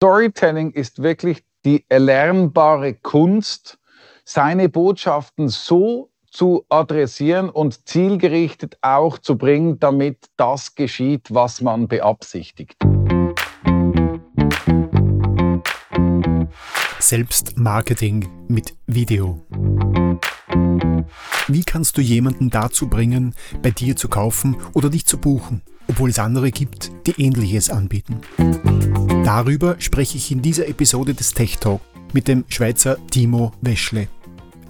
Storytelling ist wirklich die erlernbare Kunst, seine Botschaften so zu adressieren und zielgerichtet auch zu bringen, damit das geschieht, was man beabsichtigt. Selbstmarketing mit Video. Wie kannst du jemanden dazu bringen, bei dir zu kaufen oder dich zu buchen, obwohl es andere gibt, die ähnliches anbieten? Darüber spreche ich in dieser Episode des Tech Talk mit dem Schweizer Timo Weschle.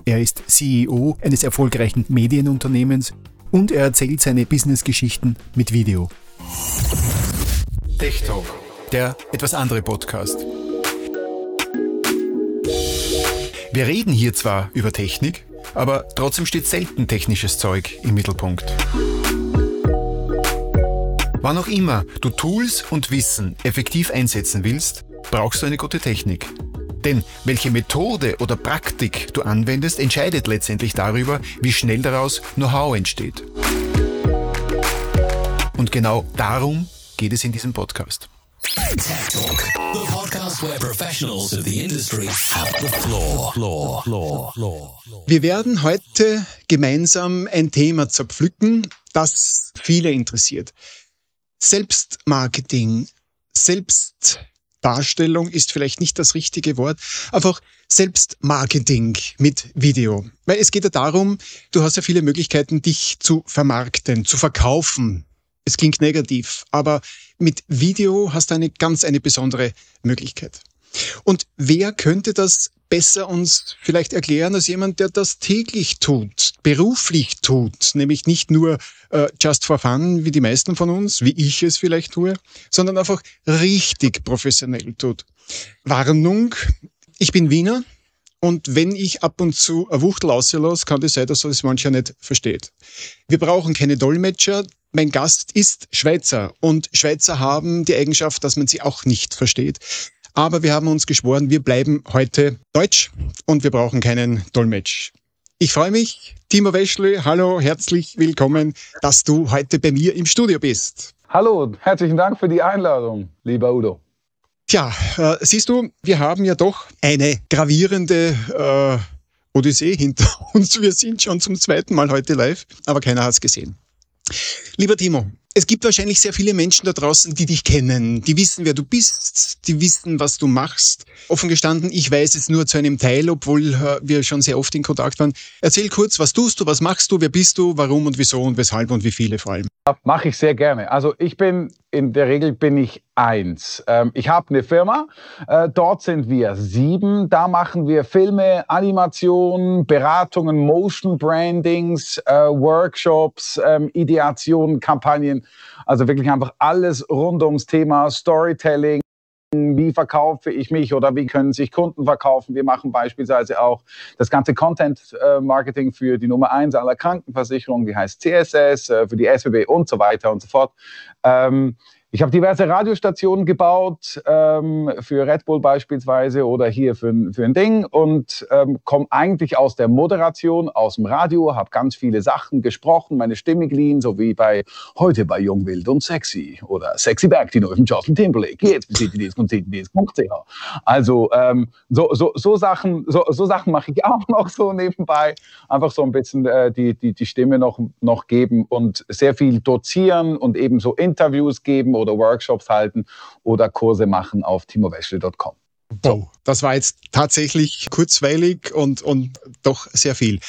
Er ist CEO eines erfolgreichen Medienunternehmens und er erzählt seine Businessgeschichten mit Video. Tech Talk, der etwas andere Podcast. Wir reden hier zwar über Technik, aber trotzdem steht selten technisches Zeug im Mittelpunkt. Wann auch immer du Tools und Wissen effektiv einsetzen willst, brauchst du eine gute Technik. Denn welche Methode oder Praktik du anwendest, entscheidet letztendlich darüber, wie schnell daraus Know-how entsteht. Und genau darum geht es in diesem Podcast. Wir werden heute gemeinsam ein Thema zerpflücken, das viele interessiert. Selbstmarketing, Selbstdarstellung ist vielleicht nicht das richtige Wort, einfach Selbstmarketing mit Video. Weil es geht ja darum, du hast ja viele Möglichkeiten, dich zu vermarkten, zu verkaufen. Es klingt negativ, aber mit Video hast du eine ganz eine besondere Möglichkeit. Und wer könnte das besser uns vielleicht erklären als jemand, der das täglich tut, beruflich tut, nämlich nicht nur äh, just for fun, wie die meisten von uns, wie ich es vielleicht tue, sondern einfach richtig professionell tut. Warnung, ich bin Wiener und wenn ich ab und zu ein Wuchtel auslasse, kann das sein, dass es mancher nicht versteht. Wir brauchen keine Dolmetscher. Mein Gast ist Schweizer und Schweizer haben die Eigenschaft, dass man sie auch nicht versteht. Aber wir haben uns geschworen, wir bleiben heute Deutsch und wir brauchen keinen Dolmetsch. Ich freue mich, Timo Weschle, hallo, herzlich willkommen, dass du heute bei mir im Studio bist. Hallo, herzlichen Dank für die Einladung, lieber Udo. Tja, äh, siehst du, wir haben ja doch eine gravierende äh, Odyssee hinter uns. Wir sind schon zum zweiten Mal heute live, aber keiner hat es gesehen. Lieber Timo, es gibt wahrscheinlich sehr viele Menschen da draußen, die dich kennen, die wissen, wer du bist, die wissen, was du machst. Offen gestanden, ich weiß es nur zu einem Teil, obwohl äh, wir schon sehr oft in Kontakt waren. Erzähl kurz, was tust du, was machst du, wer bist du, warum und wieso und weshalb und wie viele vor allem. Mache ich sehr gerne. Also ich bin, in der Regel bin ich eins. Ähm, ich habe eine Firma, äh, dort sind wir sieben. Da machen wir Filme, Animationen, Beratungen, Motion Brandings, äh, Workshops, ähm, Ideationen, Kampagnen. Also wirklich einfach alles rund ums Thema Storytelling wie verkaufe ich mich oder wie können sich Kunden verkaufen. Wir machen beispielsweise auch das ganze Content-Marketing für die Nummer eins aller Krankenversicherungen, die heißt CSS, äh, für die SWB und so weiter und so fort. Ähm, ich habe diverse Radiostationen gebaut, ähm, für Red Bull beispielsweise oder hier für, für ein Ding und ähm, komme eigentlich aus der Moderation, aus dem Radio, habe ganz viele Sachen gesprochen, meine Stimme geliehen, so wie bei heute bei Jung, Wild und Sexy oder Sexy Back, die neuen Justin Timberlake, jetzt ctds.ctds.ch. Also ähm, so, so, so Sachen, so, so Sachen mache ich auch noch so nebenbei, einfach so ein bisschen äh, die, die, die Stimme noch, noch geben und sehr viel dozieren und eben so Interviews geben oder Workshops halten oder Kurse machen auf timoweschle.com. So. Das war jetzt tatsächlich kurzweilig und, und doch sehr viel.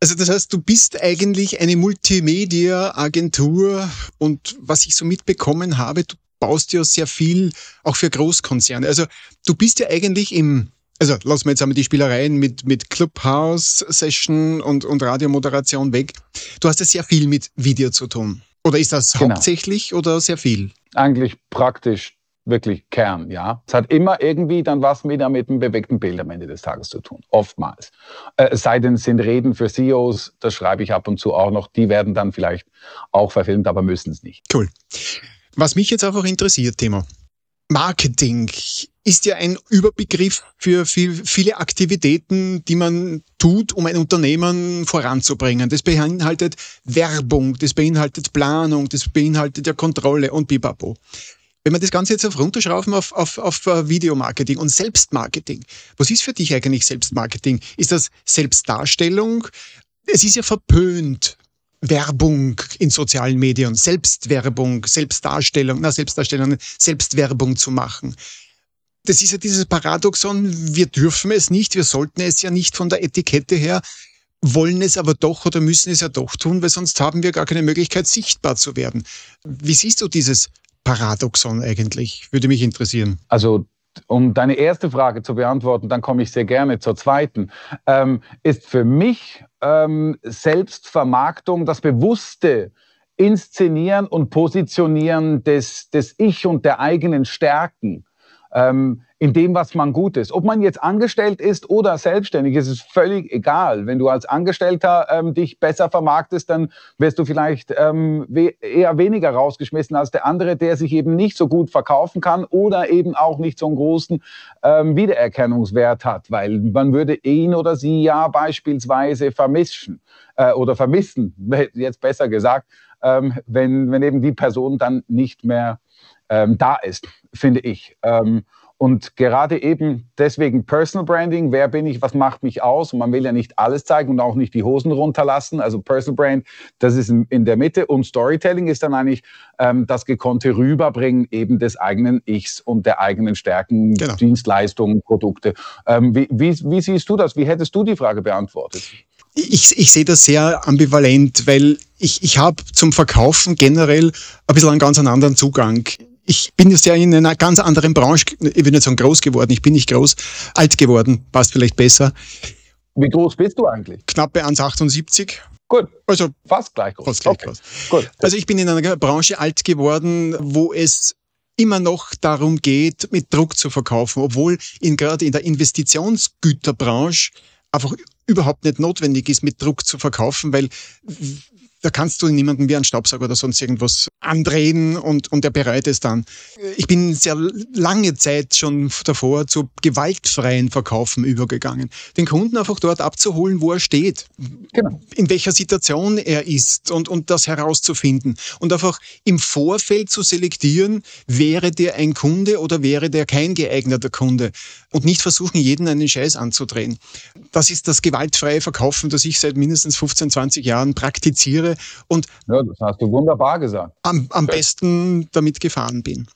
Also das heißt, du bist eigentlich eine Multimedia-Agentur und was ich so mitbekommen habe, du baust ja sehr viel auch für Großkonzerne. Also du bist ja eigentlich im, also lassen wir jetzt einmal die Spielereien mit, mit Clubhouse-Session und, und Radiomoderation weg. Du hast ja sehr viel mit Video zu tun. Oder ist das genau. hauptsächlich oder sehr viel? Eigentlich praktisch wirklich Kern, ja. Es hat immer irgendwie dann was wieder mit einem bewegten Bild am Ende des Tages zu tun, oftmals. Äh, sei denn, sind Reden für CEOs, das schreibe ich ab und zu auch noch, die werden dann vielleicht auch verfilmt, aber müssen es nicht. Cool. Was mich jetzt einfach interessiert, Thema. Marketing ist ja ein Überbegriff für viel, viele Aktivitäten, die man tut, um ein Unternehmen voranzubringen. Das beinhaltet Werbung, das beinhaltet Planung, das beinhaltet ja Kontrolle und Bipapo. Wenn wir das Ganze jetzt auf runterschrauben auf, auf, auf äh, Videomarketing und Selbstmarketing, was ist für dich eigentlich Selbstmarketing? Ist das Selbstdarstellung? Es ist ja verpönt, Werbung in sozialen Medien, Selbstwerbung, Selbstdarstellung, na, Selbstdarstellung, Selbstwerbung zu machen. Das ist ja dieses Paradoxon, wir dürfen es nicht, wir sollten es ja nicht von der Etikette her, wollen es aber doch oder müssen es ja doch tun, weil sonst haben wir gar keine Möglichkeit, sichtbar zu werden. Wie siehst du dieses Paradoxon eigentlich? Würde mich interessieren. Also um deine erste Frage zu beantworten, dann komme ich sehr gerne zur zweiten, ähm, ist für mich ähm, Selbstvermarktung das bewusste Inszenieren und Positionieren des, des Ich und der eigenen Stärken. Ähm, in dem, was man gut ist. Ob man jetzt angestellt ist oder selbstständig, ist es völlig egal. Wenn du als Angestellter ähm, dich besser vermarktest, dann wirst du vielleicht ähm, we eher weniger rausgeschmissen als der andere, der sich eben nicht so gut verkaufen kann oder eben auch nicht so einen großen ähm, Wiedererkennungswert hat, weil man würde ihn oder sie ja beispielsweise vermischen äh, oder vermissen, jetzt besser gesagt, ähm, wenn, wenn eben die Person dann nicht mehr ähm, da ist, finde ich. Ähm, und gerade eben deswegen Personal Branding, wer bin ich, was macht mich aus? Und man will ja nicht alles zeigen und auch nicht die Hosen runterlassen. Also Personal Brand, das ist in der Mitte. Und Storytelling ist dann eigentlich ähm, das gekonnte Rüberbringen eben des eigenen Ichs und der eigenen Stärken, genau. Dienstleistungen, Produkte. Ähm, wie, wie, wie siehst du das? Wie hättest du die Frage beantwortet? Ich, ich sehe das sehr ambivalent, weil ich, ich habe zum Verkaufen generell ein bisschen einen ganz anderen Zugang ich bin jetzt ja in einer ganz anderen Branche, ich bin nicht so groß geworden, ich bin nicht groß, alt geworden, passt vielleicht besser. Wie groß bist du eigentlich? Knappe 1,78. Gut. Also fast gleich groß. Fast gleich okay. groß. Gut. Also ich bin in einer Branche alt geworden, wo es immer noch darum geht, mit Druck zu verkaufen, obwohl in, gerade in der Investitionsgüterbranche einfach überhaupt nicht notwendig ist, mit Druck zu verkaufen, weil da kannst du niemanden wie einen Staubsauger oder sonst irgendwas andrehen und, und er bereit ist dann. Ich bin sehr lange Zeit schon davor zu gewaltfreien Verkaufen übergegangen. Den Kunden einfach dort abzuholen, wo er steht. Genau. In welcher Situation er ist und, und das herauszufinden. Und einfach im Vorfeld zu selektieren, wäre der ein Kunde oder wäre der kein geeigneter Kunde. Und nicht versuchen, jeden einen Scheiß anzudrehen. Das ist das gewaltfreie Verkaufen, das ich seit mindestens 15, 20 Jahren praktiziere und ja, das hast du wunderbar gesagt. Am, am besten damit gefahren bin.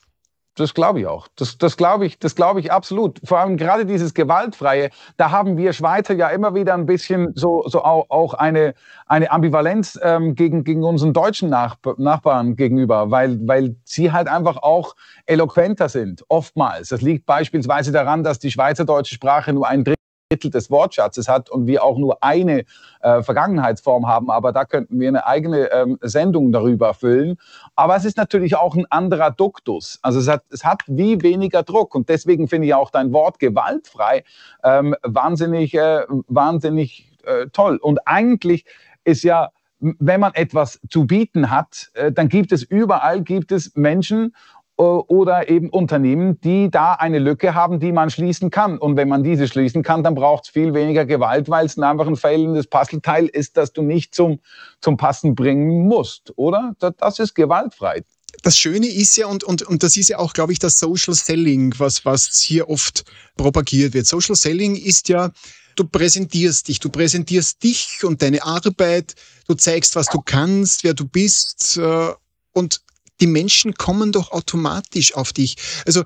Das glaube ich auch. Das, das glaube ich, das glaube ich absolut. Vor allem gerade dieses Gewaltfreie, da haben wir Schweizer ja immer wieder ein bisschen so, so auch, auch eine, eine Ambivalenz ähm, gegen, gegen unseren deutschen Nach Nachbarn gegenüber, weil, weil sie halt einfach auch eloquenter sind, oftmals. Das liegt beispielsweise daran, dass die schweizerdeutsche Sprache nur ein Drittel Drittel des Wortschatzes hat und wir auch nur eine äh, Vergangenheitsform haben. Aber da könnten wir eine eigene ähm, Sendung darüber füllen. Aber es ist natürlich auch ein anderer Duktus. Also es hat, es hat wie weniger Druck. Und deswegen finde ich auch dein Wort gewaltfrei ähm, wahnsinnig, äh, wahnsinnig äh, toll. Und eigentlich ist ja wenn man etwas zu bieten hat, äh, dann gibt es überall gibt es Menschen oder eben Unternehmen, die da eine Lücke haben, die man schließen kann. Und wenn man diese schließen kann, dann braucht es viel weniger Gewalt, weil es einfach ein fehlendes Puzzleteil ist, das du nicht zum, zum Passen bringen musst, oder? Das, ist gewaltfrei. Das Schöne ist ja, und, und, und das ist ja auch, glaube ich, das Social Selling, was, was hier oft propagiert wird. Social Selling ist ja, du präsentierst dich, du präsentierst dich und deine Arbeit, du zeigst, was du kannst, wer du bist äh, und die Menschen kommen doch automatisch auf dich. Also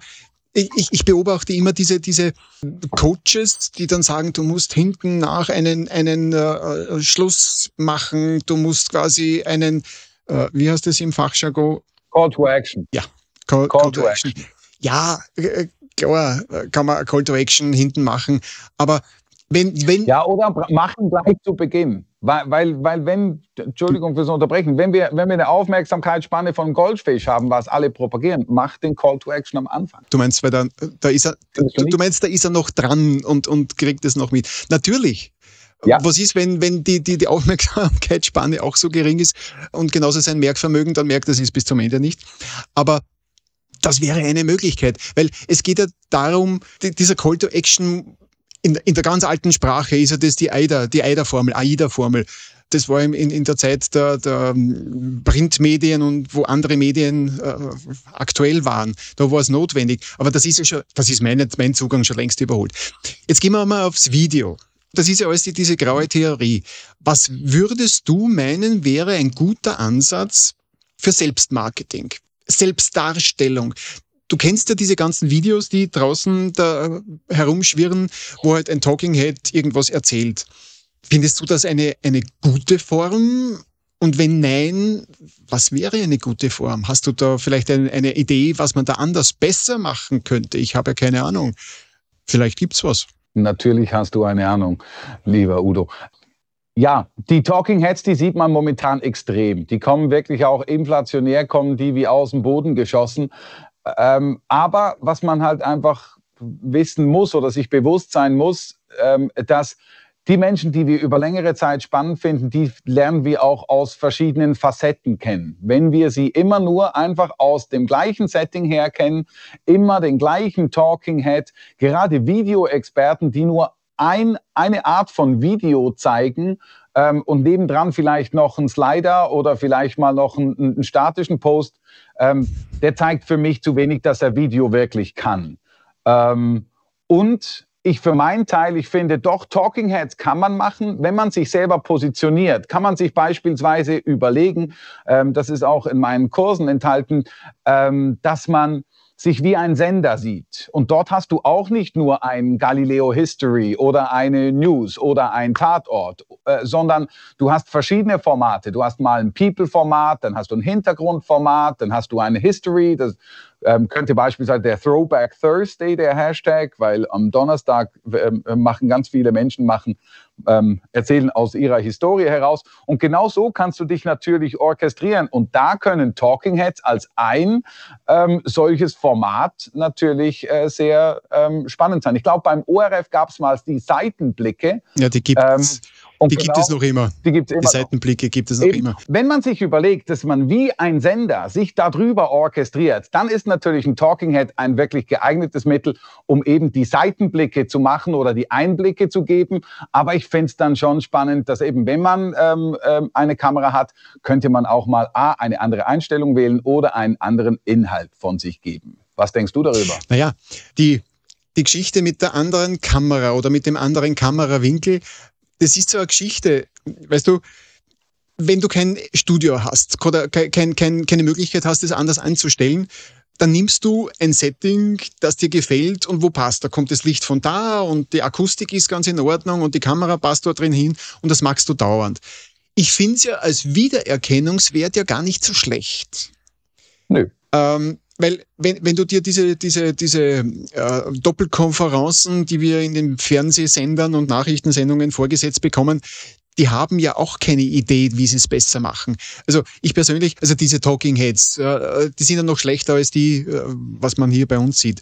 ich, ich beobachte immer diese, diese Coaches, die dann sagen, du musst hinten nach einen, einen äh, Schluss machen, du musst quasi einen, äh, wie heißt das im Fachjargon? Call to Action. Ja, Call, Call, Call to, action. action. Ja, äh, klar, kann man Call to Action hinten machen, aber wenn, wenn ja, oder machen gleich zu Beginn. Weil, weil, weil wenn, Entschuldigung fürs Unterbrechen, wenn wir, wenn wir eine Aufmerksamkeitsspanne von Goldfish haben, was alle propagieren, macht den Call to Action am Anfang. Du meinst, weil da, da ist er, du, du meinst, da ist er noch dran und, und kriegt es noch mit. Natürlich. Ja. Was ist, wenn, wenn die, die, die Aufmerksamkeitsspanne auch so gering ist und genauso sein Merkvermögen, dann merkt er es bis zum Ende nicht. Aber das wäre eine Möglichkeit, weil es geht ja darum, die, dieser Call to Action in, in der ganz alten Sprache ist ja das die AIDA, die AIDA-Formel, AIDA-Formel. Das war in, in der Zeit der, der Printmedien und wo andere Medien äh, aktuell waren. Da war es notwendig. Aber das ist ja schon, das ist mein, mein Zugang schon längst überholt. Jetzt gehen wir mal aufs Video. Das ist ja alles diese graue Theorie. Was würdest du meinen, wäre ein guter Ansatz für Selbstmarketing? Selbstdarstellung. Du kennst ja diese ganzen Videos, die draußen da herumschwirren, wo halt ein Talking Head irgendwas erzählt. Findest du das eine, eine gute Form? Und wenn nein, was wäre eine gute Form? Hast du da vielleicht eine, eine Idee, was man da anders besser machen könnte? Ich habe ja keine Ahnung. Vielleicht gibt's was. Natürlich hast du eine Ahnung, lieber Udo. Ja, die Talking Heads, die sieht man momentan extrem. Die kommen wirklich auch inflationär, kommen die wie aus dem Boden geschossen. Ähm, aber was man halt einfach wissen muss oder sich bewusst sein muss, ähm, dass die Menschen, die wir über längere Zeit spannend finden, die lernen wir auch aus verschiedenen Facetten kennen. Wenn wir sie immer nur einfach aus dem gleichen Setting her kennen, immer den gleichen Talking Head, gerade Videoexperten, die nur ein, eine Art von Video zeigen ähm, und nebendran vielleicht noch einen Slider oder vielleicht mal noch einen, einen statischen Post, ähm, der zeigt für mich zu wenig, dass er Video wirklich kann. Ähm, und ich für meinen Teil, ich finde doch, Talking Heads kann man machen, wenn man sich selber positioniert. Kann man sich beispielsweise überlegen, ähm, das ist auch in meinen Kursen enthalten, ähm, dass man sich wie ein Sender sieht. Und dort hast du auch nicht nur ein Galileo History oder eine News oder ein Tatort, äh, sondern du hast verschiedene Formate. Du hast mal ein People-Format, dann hast du ein Hintergrundformat, dann hast du eine History, das ähm, könnte beispielsweise der Throwback Thursday der Hashtag, weil am Donnerstag ähm, machen ganz viele Menschen machen ähm, erzählen aus ihrer Historie heraus. Und genau so kannst du dich natürlich orchestrieren. Und da können Talking Heads als ein ähm, solches Format natürlich äh, sehr ähm, spannend sein. Ich glaube, beim ORF gab es mal die Seitenblicke. Ja, die gibt es. Ähm, und die genau, gibt es noch immer. Die, gibt's immer die Seitenblicke gibt es noch Eben, immer. Wenn man sich überlegt, dass man wie ein Sender sich darüber orchestriert, dann ist natürlich ein Talking Head ein wirklich geeignetes Mittel, um eben die Seitenblicke zu machen oder die Einblicke zu geben. Aber ich fände es dann schon spannend, dass eben, wenn man ähm, ähm, eine Kamera hat, könnte man auch mal A, eine andere Einstellung wählen oder einen anderen Inhalt von sich geben. Was denkst du darüber? Naja, die die Geschichte mit der anderen Kamera oder mit dem anderen Kamerawinkel das ist so eine Geschichte, weißt du, wenn du kein Studio hast oder kein, kein, keine Möglichkeit hast, das anders anzustellen, dann nimmst du ein Setting, das dir gefällt und wo passt. Da kommt das Licht von da und die Akustik ist ganz in Ordnung und die Kamera passt dort drin hin und das magst du dauernd. Ich finde es ja als Wiedererkennungswert ja gar nicht so schlecht. Nö. Ähm, weil wenn, wenn du dir diese, diese, diese äh, Doppelkonferenzen, die wir in den Fernsehsendern und Nachrichtensendungen vorgesetzt bekommen, die haben ja auch keine Idee, wie sie es besser machen. Also ich persönlich, also diese Talking Heads, äh, die sind ja noch schlechter als die, äh, was man hier bei uns sieht.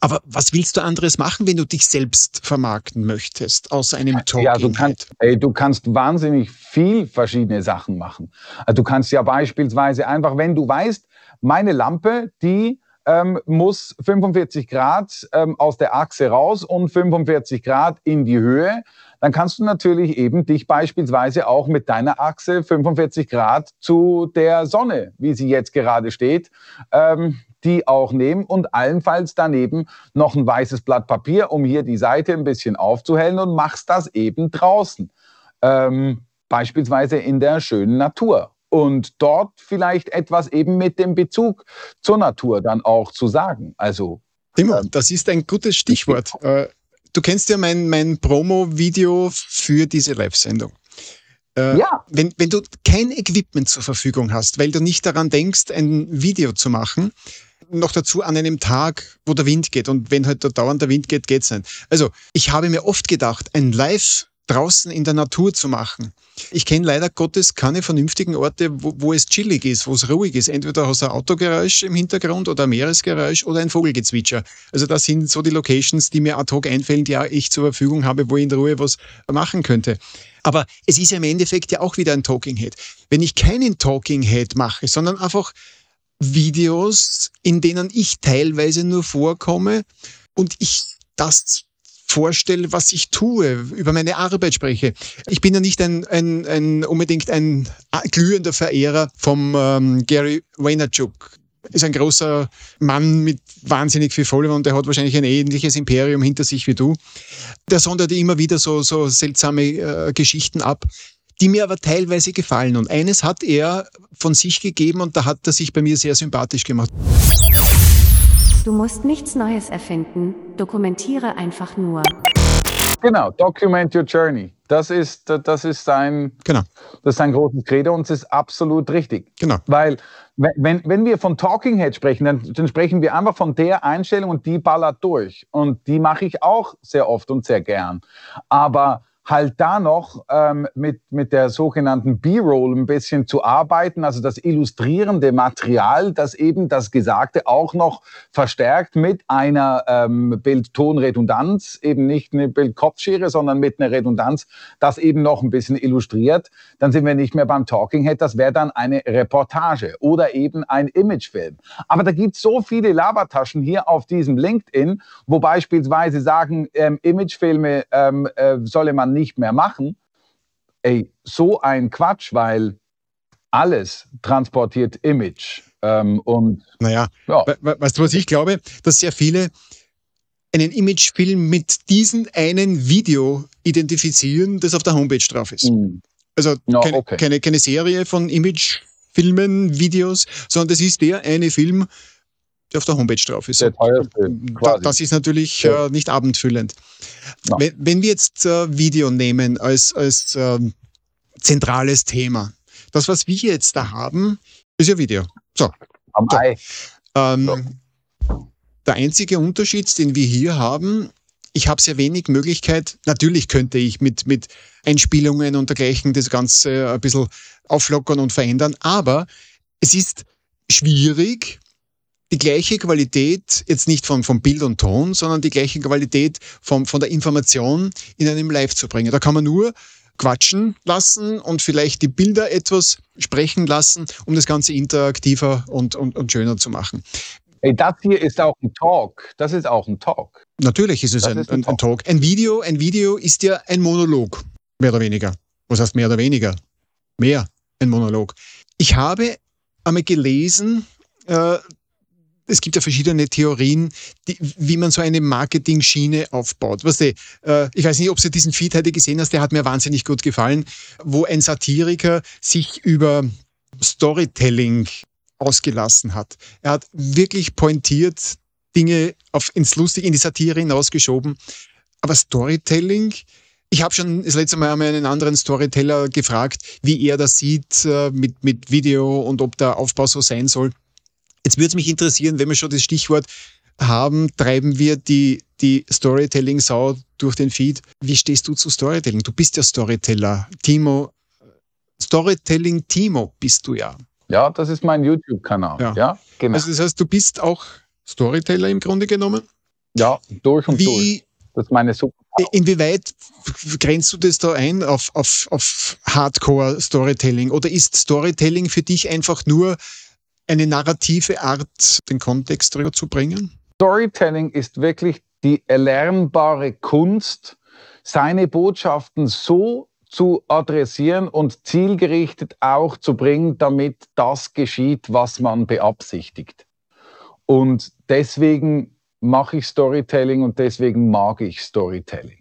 Aber was willst du anderes machen, wenn du dich selbst vermarkten möchtest aus einem Talking Ja, du kannst, ey, du kannst wahnsinnig viel verschiedene Sachen machen. Also du kannst ja beispielsweise einfach, wenn du weißt, meine Lampe, die ähm, muss 45 Grad ähm, aus der Achse raus und 45 Grad in die Höhe. Dann kannst du natürlich eben dich beispielsweise auch mit deiner Achse 45 Grad zu der Sonne, wie sie jetzt gerade steht, ähm, die auch nehmen und allenfalls daneben noch ein weißes Blatt Papier, um hier die Seite ein bisschen aufzuhellen und machst das eben draußen. Ähm, beispielsweise in der schönen Natur und dort vielleicht etwas eben mit dem Bezug zur Natur dann auch zu sagen. Also Timo, ähm, das ist ein gutes Stichwort. Äh, du kennst ja mein, mein Promo-Video für diese Live-Sendung. Äh, ja. Wenn, wenn du kein Equipment zur Verfügung hast, weil du nicht daran denkst, ein Video zu machen, noch dazu an einem Tag, wo der Wind geht. Und wenn halt da dauernd der Wind geht, geht's nicht. Also, ich habe mir oft gedacht, ein Live draußen in der Natur zu machen. Ich kenne leider Gottes keine vernünftigen Orte, wo, wo, es chillig ist, wo es ruhig ist. Entweder hast du ein Autogeräusch im Hintergrund oder ein Meeresgeräusch oder ein Vogelgezwitscher. Also das sind so die Locations, die mir ad hoc einfällen, die auch ich zur Verfügung habe, wo ich in Ruhe was machen könnte. Aber es ist ja im Endeffekt ja auch wieder ein Talking Head. Wenn ich keinen Talking Head mache, sondern einfach Videos, in denen ich teilweise nur vorkomme und ich das vorstelle, was ich tue, über meine Arbeit spreche. Ich bin ja nicht ein, ein, ein unbedingt ein glühender Verehrer vom ähm, Gary Vaynerchuk. Ist ein großer Mann mit wahnsinnig viel Folge und der hat wahrscheinlich ein ähnliches Imperium hinter sich wie du. Der sondert immer wieder so, so seltsame äh, Geschichten ab die mir aber teilweise gefallen. Und eines hat er von sich gegeben und da hat er sich bei mir sehr sympathisch gemacht. Du musst nichts Neues erfinden, dokumentiere einfach nur. Genau, document your journey. Das ist, das ist sein, genau. das ist ein großes Credo und es ist absolut richtig. Genau. Weil, wenn, wenn wir von Talking Head sprechen, dann, dann sprechen wir einfach von der Einstellung und die ballert durch. Und die mache ich auch sehr oft und sehr gern. Aber halt da noch ähm, mit, mit der sogenannten B-Roll ein bisschen zu arbeiten, also das illustrierende Material, das eben das Gesagte auch noch verstärkt mit einer ähm, Bild-Ton-Redundanz, eben nicht eine Bild-Kopfschere, sondern mit einer Redundanz, das eben noch ein bisschen illustriert, dann sind wir nicht mehr beim Talking Head, das wäre dann eine Reportage oder eben ein Imagefilm. Aber da gibt es so viele Labertaschen hier auf diesem LinkedIn, wo beispielsweise sagen, ähm, Imagefilme ähm, äh, solle man nicht mehr machen, ey, so ein Quatsch, weil alles transportiert Image. Ähm, und naja, ja. weißt du, was ich glaube? Dass sehr viele einen Imagefilm mit diesem einen Video identifizieren, das auf der Homepage drauf ist. Mhm. Also no, keine, okay. keine, keine Serie von Imagefilmen, Videos, sondern das ist der eine Film, der auf der Homepage drauf ist. Der teuerste, da, das ist natürlich ja. äh, nicht abendfüllend. Ja. Wenn, wenn, wir jetzt äh, Video nehmen als, als äh, zentrales Thema, das, was wir jetzt da haben, ist ja Video. So. Am so. Ei. Ähm, so. Der einzige Unterschied, den wir hier haben, ich habe sehr wenig Möglichkeit. Natürlich könnte ich mit, mit Einspielungen und dergleichen das Ganze ein bisschen auflockern und verändern, aber es ist schwierig, die gleiche Qualität, jetzt nicht von, von Bild und Ton, sondern die gleiche Qualität von, von der Information in einem Live zu bringen. Da kann man nur quatschen lassen und vielleicht die Bilder etwas sprechen lassen, um das Ganze interaktiver und, und, und schöner zu machen. Hey, das hier ist auch ein Talk. Das ist auch ein Talk. Natürlich ist es ein, ist ein, ein, Talk. Ein Video, ein Video ist ja ein Monolog, mehr oder weniger. Was heißt mehr oder weniger? Mehr ein Monolog. Ich habe einmal gelesen, äh, es gibt ja verschiedene Theorien, die, wie man so eine Marketing-Schiene aufbaut. Weißt du, äh, ich weiß nicht, ob du diesen Feed heute gesehen hast, der hat mir wahnsinnig gut gefallen, wo ein Satiriker sich über Storytelling ausgelassen hat. Er hat wirklich pointiert Dinge auf, ins Lustige, in die Satire hinausgeschoben. Aber Storytelling, ich habe schon das letzte Mal einen anderen Storyteller gefragt, wie er das sieht äh, mit, mit Video und ob der Aufbau so sein soll. Jetzt würde es mich interessieren, wenn wir schon das Stichwort haben, treiben wir die, die Storytelling-Sau durch den Feed. Wie stehst du zu Storytelling? Du bist ja Storyteller. Timo, Storytelling Timo bist du ja. Ja, das ist mein YouTube-Kanal. Ja. ja, genau. Also das heißt, du bist auch Storyteller im Grunde genommen? Ja, durch und Wie, durch. Das ist meine Super. Inwieweit grenzt du das da ein auf, auf, auf Hardcore-Storytelling? Oder ist Storytelling für dich einfach nur eine narrative Art, den Kontext rüberzubringen? Storytelling ist wirklich die erlernbare Kunst, seine Botschaften so zu adressieren und zielgerichtet auch zu bringen, damit das geschieht, was man beabsichtigt. Und deswegen mache ich Storytelling und deswegen mag ich Storytelling.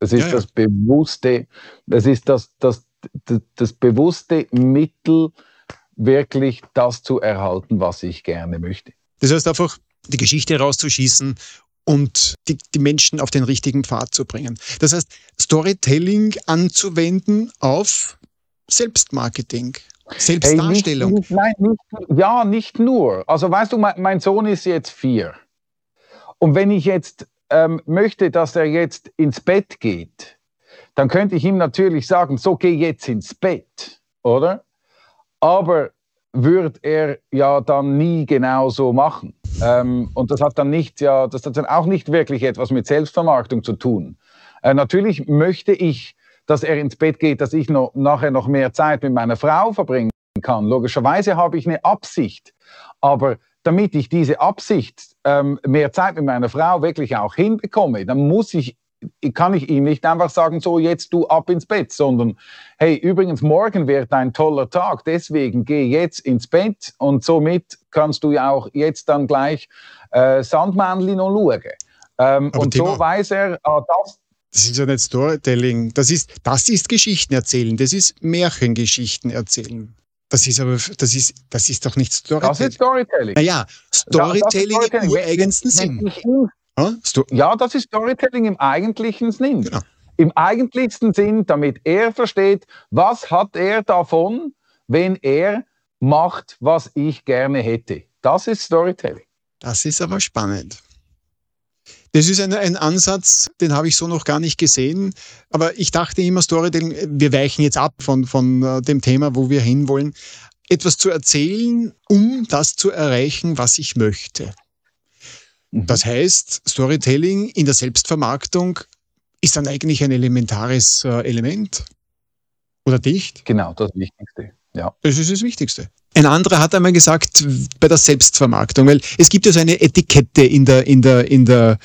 Das ist ja, ja. das bewusste, das ist das, das, das, das bewusste Mittel, wirklich das zu erhalten, was ich gerne möchte. Das heißt einfach, die Geschichte rauszuschießen und die, die, Menschen auf den richtigen Pfad zu bringen. Das heißt, Storytelling anzuwenden auf Selbstmarketing. Selbstdarstellung. Hey, nicht, nein, nicht, ja, nicht nur. Also weißt du, mein, mein, Sohn ist jetzt vier. Und wenn ich jetzt ähm, möchte, dass er jetzt ins Bett geht, dann könnte ich ihm natürlich sagen, so geh jetzt ins Bett, oder? Aber wird er ja dann nie genau so machen. Ähm, und das hat dann nicht, ja, das hat dann auch nicht wirklich etwas mit Selbstvermarktung zu tun. Äh, natürlich möchte ich, dass er ins Bett geht, dass ich noch, nachher noch mehr Zeit mit meiner Frau verbringen kann. Logischerweise habe ich eine Absicht, aber damit ich diese Absicht, ähm, mehr Zeit mit meiner Frau wirklich auch hinbekomme, dann muss ich kann ich ihm nicht einfach sagen, so jetzt du ab ins Bett, sondern hey, übrigens, morgen wird ein toller Tag, deswegen geh jetzt ins Bett und somit kannst du ja auch jetzt dann gleich äh, Sandmännchen noch schauen. Ähm, und Thema, so weiß er, ah, das. Das ist ja nicht Storytelling, das ist, das ist Geschichten erzählen, das ist Märchengeschichten erzählen. Das ist aber, das ist, das ist doch nicht Storytelling. Das ist Storytelling. Naja, Storytelling, das, das im ureigensten Sinn. Ja, das ist Storytelling im eigentlichen Sinn. Genau. Im eigentlichsten Sinn, damit er versteht, was hat er davon, wenn er macht, was ich gerne hätte. Das ist Storytelling. Das ist aber spannend. Das ist ein, ein Ansatz, den habe ich so noch gar nicht gesehen. Aber ich dachte immer, Storytelling, wir weichen jetzt ab von, von äh, dem Thema, wo wir hinwollen. Etwas zu erzählen, um das zu erreichen, was ich möchte. Mhm. Das heißt, Storytelling in der Selbstvermarktung ist dann eigentlich ein elementares äh, Element. Oder dicht? Genau, das Wichtigste. Ja. Das ist das Wichtigste. Ein anderer hat einmal gesagt, bei der Selbstvermarktung, weil es gibt ja so eine Etikette in der, in der, in der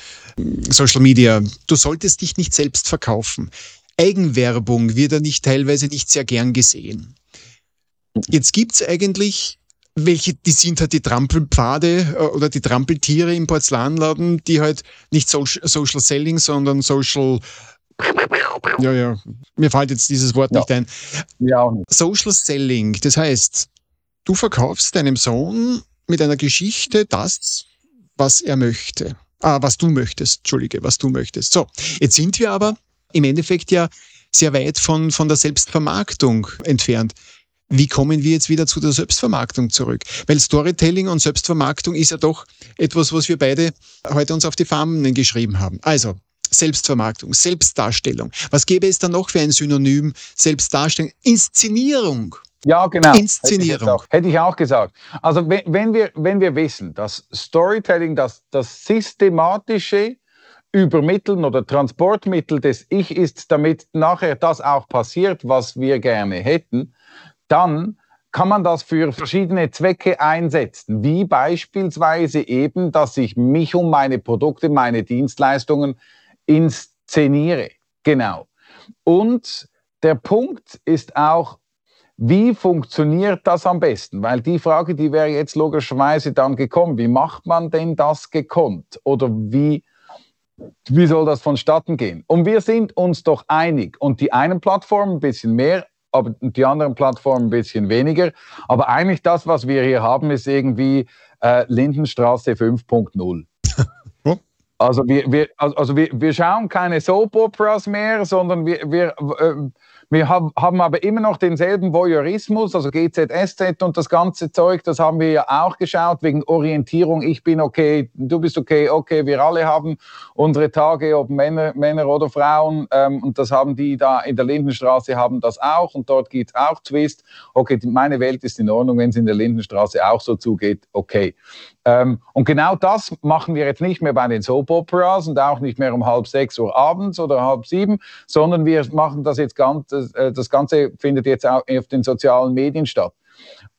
Social Media. Du solltest dich nicht selbst verkaufen. Eigenwerbung wird ja nicht teilweise nicht sehr gern gesehen. Jetzt gibt es eigentlich welche, die sind halt die Trampelpfade äh, oder die Trampeltiere im Porzellanladen, die halt nicht Social Selling, sondern Social ja, ja. Mir fällt jetzt dieses Wort ja. nicht ein. Ja, nicht. Social Selling, das heißt, du verkaufst deinem Sohn mit einer Geschichte das, was er möchte. Ah, was du möchtest, Entschuldige, was du möchtest. So, jetzt sind wir aber im Endeffekt ja sehr weit von, von der Selbstvermarktung entfernt. Wie kommen wir jetzt wieder zu der Selbstvermarktung zurück? Weil Storytelling und Selbstvermarktung ist ja doch etwas, was wir beide heute uns auf die Fahnen geschrieben haben. Also, Selbstvermarktung, Selbstdarstellung. Was gäbe es da noch für ein Synonym? Selbstdarstellung, Inszenierung. Ja, genau. Inszenierung. Hätte ich, auch, hätte ich auch gesagt. Also wenn, wenn, wir, wenn wir wissen, dass Storytelling das, das systematische Übermitteln oder Transportmittel des Ich ist, damit nachher das auch passiert, was wir gerne hätten, dann kann man das für verschiedene Zwecke einsetzen, wie beispielsweise eben, dass ich mich um meine Produkte, meine Dienstleistungen inszeniere. Genau. Und der Punkt ist auch, wie funktioniert das am besten? Weil die Frage, die wäre jetzt logischerweise dann gekommen, wie macht man denn das gekonnt? Oder wie, wie soll das vonstatten gehen? Und wir sind uns doch einig. Und die einen Plattformen ein bisschen mehr, aber die anderen Plattformen ein bisschen weniger. Aber eigentlich das, was wir hier haben, ist irgendwie äh, Lindenstraße 5.0. Also wir, wir, also wir, wir schauen keine Soap Operas mehr, sondern wir, wir, äh, wir haben, haben aber immer noch denselben Voyeurismus, also GZSZ und das ganze Zeug, das haben wir ja auch geschaut wegen Orientierung. Ich bin okay, du bist okay, okay, wir alle haben unsere Tage, ob Männer, Männer oder Frauen, ähm, und das haben die da in der Lindenstraße haben das auch und dort gibt es auch Twist. Okay, meine Welt ist in Ordnung, wenn es in der Lindenstraße auch so zugeht, okay. Ähm, und genau das machen wir jetzt nicht mehr bei den Soap Operas und auch nicht mehr um halb sechs Uhr abends oder halb sieben, sondern wir machen das jetzt ganz, äh, das Ganze findet jetzt auch auf den sozialen Medien statt.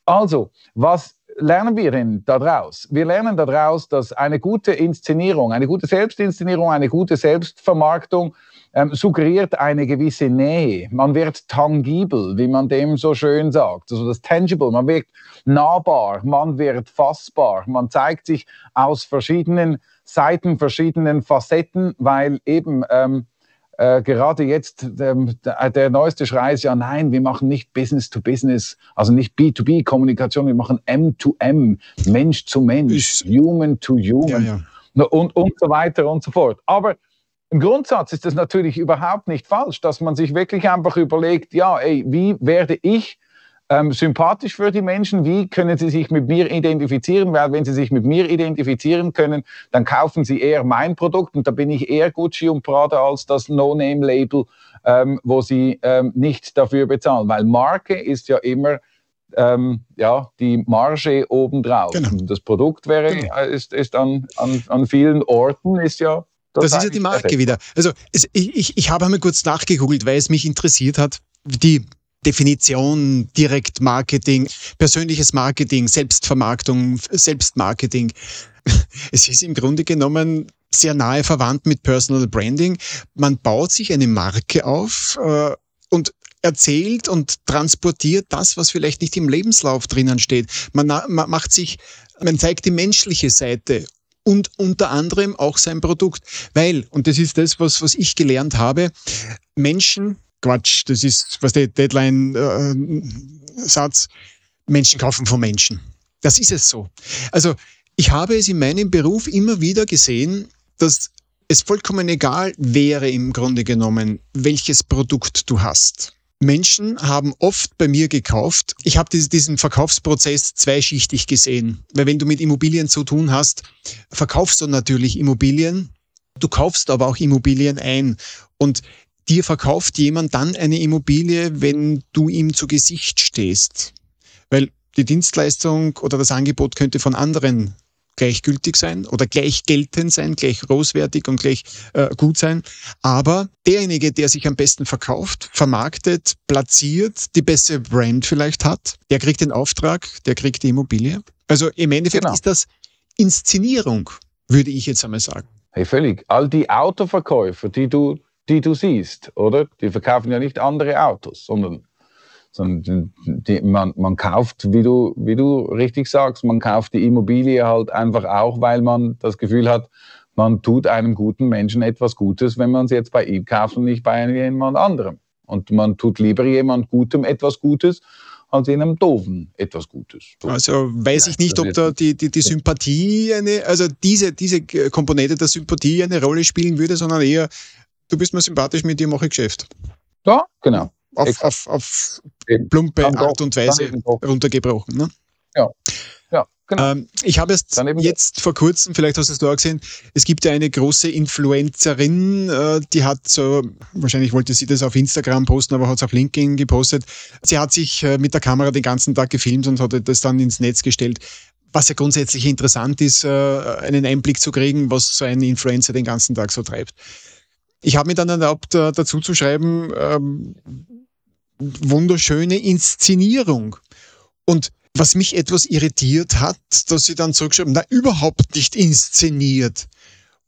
Also, was lernen wir denn daraus? Wir lernen daraus, dass eine gute Inszenierung, eine gute Selbstinszenierung, eine gute Selbstvermarktung ähm, suggeriert eine gewisse Nähe. Man wird tangibel, wie man dem so schön sagt. Also das Tangible, man wird nahbar, man wird fassbar, man zeigt sich aus verschiedenen Seiten, verschiedenen Facetten, weil eben ähm, äh, gerade jetzt ähm, der, der, neueste Schrei ist ja, nein, wir machen nicht Business to Business, also nicht B2B-Kommunikation, wir machen M2M, Mensch zu Mensch, Human to Human ja, ja. Und, und so weiter und so fort. Aber im Grundsatz ist es natürlich überhaupt nicht falsch, dass man sich wirklich einfach überlegt, ja, ey, wie werde ich ähm, sympathisch für die Menschen, wie können sie sich mit mir identifizieren, weil wenn sie sich mit mir identifizieren können, dann kaufen sie eher mein Produkt und da bin ich eher Gucci und Prada als das No-Name-Label, ähm, wo sie ähm, nicht dafür bezahlen, weil Marke ist ja immer ähm, ja, die Marge obendrauf. Genau. Das Produkt wäre, genau. Äh, ist, ist an, an, an vielen Orten ist ja das, ist ja die Marke perfekt. wieder. Also es, ich, ich habe einmal kurz nachgegoogelt, weil es mich interessiert hat. Die Definition, Direktmarketing, persönliches Marketing, Selbstvermarktung, Selbstmarketing. Es ist im Grunde genommen sehr nahe verwandt mit Personal Branding. Man baut sich eine Marke auf äh, und erzählt und transportiert das, was vielleicht nicht im Lebenslauf drinnen steht. Man, man macht sich, man zeigt die menschliche Seite und unter anderem auch sein Produkt. Weil, und das ist das, was, was ich gelernt habe, Menschen, Quatsch, das ist, was der Deadline-Satz, äh, Menschen kaufen von Menschen. Das ist es so. Also ich habe es in meinem Beruf immer wieder gesehen, dass es vollkommen egal wäre im Grunde genommen, welches Produkt du hast. Menschen haben oft bei mir gekauft. Ich habe diesen Verkaufsprozess zweischichtig gesehen. Weil wenn du mit Immobilien zu tun hast, verkaufst du natürlich Immobilien. Du kaufst aber auch Immobilien ein. Und dir verkauft jemand dann eine Immobilie, wenn du ihm zu Gesicht stehst. Weil die Dienstleistung oder das Angebot könnte von anderen gleichgültig sein oder gleich geltend sein, gleich großwertig und gleich äh, gut sein. Aber derjenige, der sich am besten verkauft, vermarktet, platziert, die bessere Brand vielleicht hat, der kriegt den Auftrag, der kriegt die Immobilie. Also im Endeffekt genau. ist das Inszenierung, würde ich jetzt einmal sagen. Hey, völlig. All die Autoverkäufer, die du, die du siehst, oder? Die verkaufen ja nicht andere Autos, sondern sondern die, man, man kauft, wie du, wie du richtig sagst, man kauft die Immobilie halt einfach auch, weil man das Gefühl hat, man tut einem guten Menschen etwas Gutes, wenn man es jetzt bei ihm kauft und nicht bei jemand anderem. Und man tut lieber jemand Gutem etwas Gutes, als einem Doofen etwas Gutes. So. Also weiß ich nicht, ob da die, die, die Sympathie eine, also diese, diese Komponente der Sympathie eine Rolle spielen würde, sondern eher, du bist mir sympathisch, mit dir mache ich Geschäft. Ja, genau auf, auf, auf plumpe Art und Weise runtergebrochen. Ne? Ja. ja. Genau. Ähm, ich habe erst jetzt vor kurzem, vielleicht hast du es da gesehen, es gibt ja eine große Influencerin, äh, die hat so, wahrscheinlich wollte sie das auf Instagram posten, aber hat es auf LinkedIn gepostet. Sie hat sich äh, mit der Kamera den ganzen Tag gefilmt und hat das dann ins Netz gestellt. Was ja grundsätzlich interessant ist, äh, einen Einblick zu kriegen, was so ein Influencer den ganzen Tag so treibt. Ich habe mir dann erlaubt, dazu zu schreiben, ähm, wunderschöne Inszenierung. Und was mich etwas irritiert hat, dass sie dann zurückschreiben, na, überhaupt nicht inszeniert.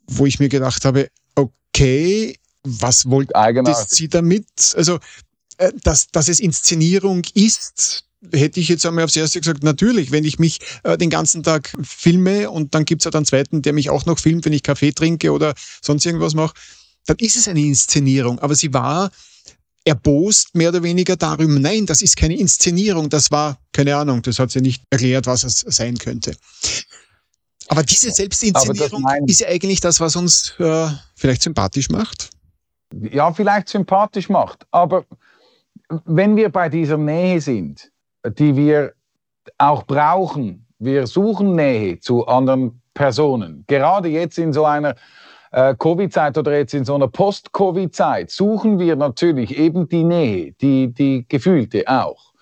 Wo ich mir gedacht habe, okay, was wollte sie damit? Also, äh, dass, dass es Inszenierung ist, hätte ich jetzt einmal aufs Erste gesagt, natürlich, wenn ich mich äh, den ganzen Tag filme und dann gibt's ja dann zweiten, der mich auch noch filmt, wenn ich Kaffee trinke oder sonst irgendwas mache, dann ist es eine Inszenierung. Aber sie war erbost mehr oder weniger darüber, nein, das ist keine Inszenierung, das war, keine Ahnung, das hat sie nicht erklärt, was es sein könnte. Aber diese Selbstinszenierung Aber ist ja eigentlich das, was uns äh, vielleicht sympathisch macht. Ja, vielleicht sympathisch macht. Aber wenn wir bei dieser Nähe sind, die wir auch brauchen, wir suchen Nähe zu anderen Personen, gerade jetzt in so einer äh, Covid-Zeit oder jetzt in so einer Post-Covid-Zeit suchen wir natürlich eben die Nähe, die, die gefühlte auch.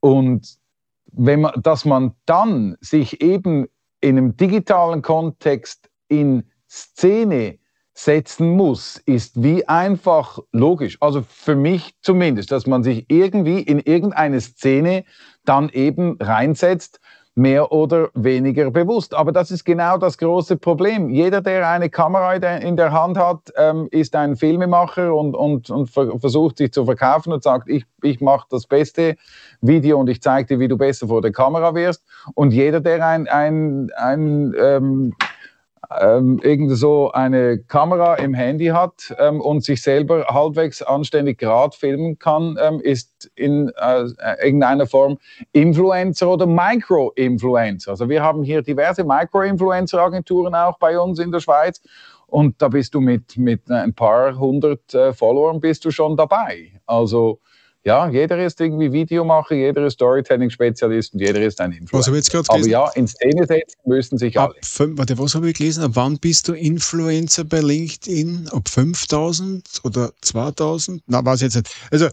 Und wenn man, dass man dann sich eben in einem digitalen Kontext in Szene setzen muss, ist wie einfach logisch. Also für mich zumindest, dass man sich irgendwie in irgendeine Szene dann eben reinsetzt mehr oder weniger bewusst. Aber das ist genau das große Problem. Jeder, der eine Kamera in der Hand hat, ähm, ist ein Filmemacher und, und, und versucht sich zu verkaufen und sagt, ich, ich mache das beste Video und ich zeige dir, wie du besser vor der Kamera wirst. Und jeder, der ein, ein, ein ähm, ähm, irgend so eine Kamera im Handy hat ähm, und sich selber halbwegs anständig gerade filmen kann, ähm, ist in äh, irgendeiner Form Influencer oder Micro-Influencer. Also wir haben hier diverse Micro-Influencer-Agenturen auch bei uns in der Schweiz. Und da bist du mit, mit ein paar hundert äh, Followern bist du schon dabei. Also ja, jeder ist irgendwie Videomacher, jeder ist Storytelling-Spezialist und jeder ist ein Influencer. Was ich Aber ja, in Szene setzen müssen sich ab alle. Fünf, warte, was habe ich gelesen? Ab wann bist du Influencer bei LinkedIn? Ab 5000 oder 2000? Na, weiß ich jetzt nicht. Also,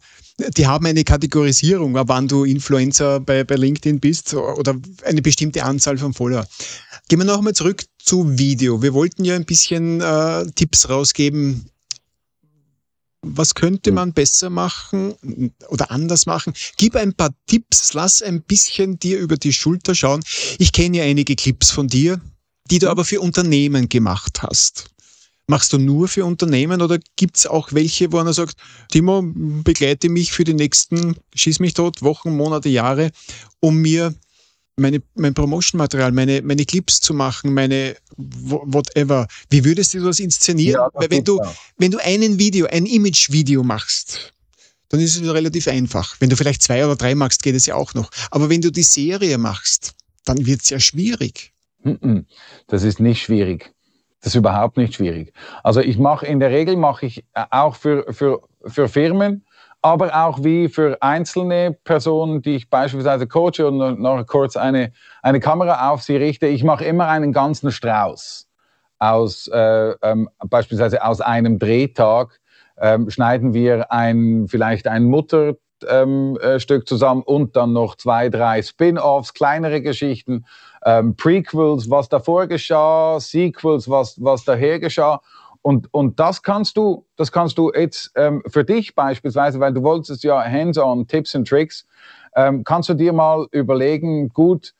die haben eine Kategorisierung, ab wann du Influencer bei, bei LinkedIn bist oder eine bestimmte Anzahl von Follower. Gehen wir nochmal zurück zu Video. Wir wollten ja ein bisschen äh, Tipps rausgeben, was könnte hm. man besser machen oder anders machen? Gib ein paar Tipps, lass ein bisschen dir über die Schulter schauen. Ich kenne ja einige Clips von dir, die du hm. aber für Unternehmen gemacht hast. Machst du nur für Unternehmen oder gibt es auch welche, wo einer sagt, Timo, begleite mich für die nächsten, schieß mich tot, Wochen, Monate, Jahre, um mir meine, mein Promotion-Material, meine, meine Clips zu machen, meine whatever. Wie würdest du das inszenieren? Ja, Weil wenn du, wenn du einen Video, ein Image-Video machst, dann ist es relativ einfach. Wenn du vielleicht zwei oder drei machst, geht es ja auch noch. Aber wenn du die Serie machst, dann wird es ja schwierig. Das ist nicht schwierig. Das ist überhaupt nicht schwierig. Also ich mache in der Regel mache ich äh, auch für, für, für Firmen, aber auch wie für einzelne Personen, die ich beispielsweise coache und noch kurz eine, eine Kamera auf sie richte. Ich mache immer einen ganzen Strauß aus äh, ähm, beispielsweise aus einem Drehtag ähm, schneiden wir ein, vielleicht ein Mutterstück ähm, äh, zusammen und dann noch zwei, drei Spin-offs, kleinere Geschichten, ähm, Prequels, was davor geschah, Sequels, was, was daher geschah. Und, und das kannst du, das kannst du jetzt ähm, für dich beispielsweise, weil du wolltest ja hands-on Tipps und Tricks, ähm, kannst du dir mal überlegen, gut,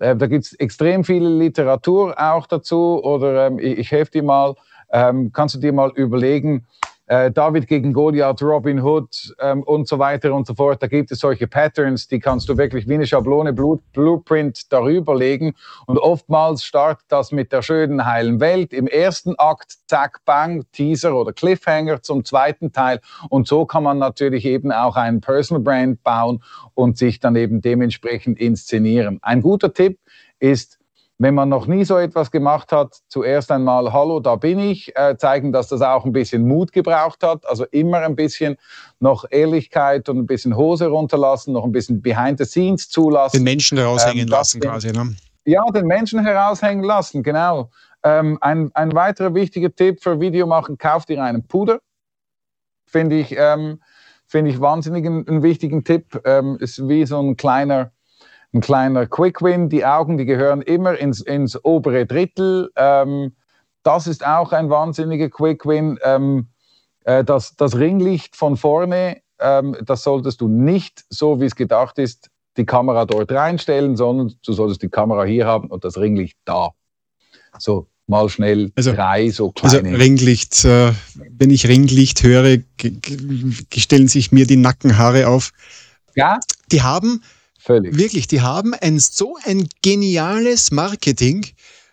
äh, da gibt es extrem viele Literatur auch dazu oder ähm, ich, ich helfe dir mal, ähm, kannst du dir mal überlegen, äh, David gegen Goliath, Robin Hood ähm, und so weiter und so fort. Da gibt es solche Patterns, die kannst du wirklich wie eine Schablone, Blut, Blueprint darüber legen. Und oftmals startet das mit der schönen, heilen Welt. Im ersten Akt, zack, bang, Teaser oder Cliffhanger zum zweiten Teil. Und so kann man natürlich eben auch einen Personal Brand bauen und sich dann eben dementsprechend inszenieren. Ein guter Tipp ist, wenn man noch nie so etwas gemacht hat, zuerst einmal, hallo, da bin ich, äh, zeigen, dass das auch ein bisschen Mut gebraucht hat, also immer ein bisschen noch Ehrlichkeit und ein bisschen Hose runterlassen, noch ein bisschen behind the scenes zulassen. Den Menschen heraushängen ähm, lassen quasi, ne? Ja, den Menschen heraushängen lassen, genau. Ähm, ein, ein weiterer wichtiger Tipp für Video machen, kauft ihr einen Puder. Finde ich, ähm, find ich wahnsinnig einen, einen wichtigen Tipp. Ähm, ist wie so ein kleiner ein kleiner Quick Win. Die Augen, die gehören immer ins, ins obere Drittel. Ähm, das ist auch ein wahnsinniger Quick Win. Ähm, äh, das, das Ringlicht von vorne, ähm, das solltest du nicht, so wie es gedacht ist, die Kamera dort reinstellen, sondern du solltest die Kamera hier haben und das Ringlicht da. So, mal schnell also, drei so also kleine. Also Ringlicht, äh, wenn ich Ringlicht höre, stellen sich mir die Nackenhaare auf. Ja? Die haben Völlig. Wirklich, die haben ein so ein geniales Marketing,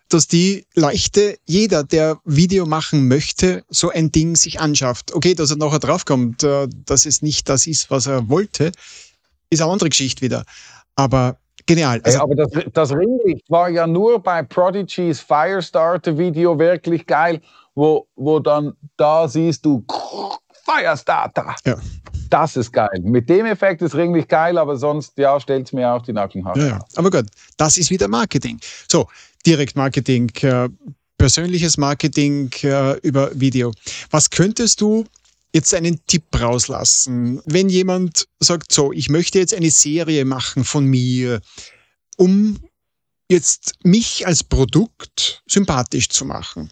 dass die leichte, jeder, der Video machen möchte, so ein Ding sich anschafft. Okay, dass er nachher draufkommt, äh, dass es nicht das ist, was er wollte, ist eine andere Geschichte wieder. Aber genial. Also, aber das, das Ringlicht war ja nur bei Prodigy's Firestarter-Video wirklich geil, wo, wo dann da siehst du Firestarter. Ja. Das ist geil. Mit dem Effekt ist Ringlich geil, aber sonst, ja, stellt es mir auch die Nackenhaare. Ja, ja. Aber gut, das ist wieder Marketing. So, Direktmarketing, äh, persönliches Marketing äh, über Video. Was könntest du jetzt einen Tipp rauslassen, wenn jemand sagt, so, ich möchte jetzt eine Serie machen von mir, um jetzt mich als Produkt sympathisch zu machen.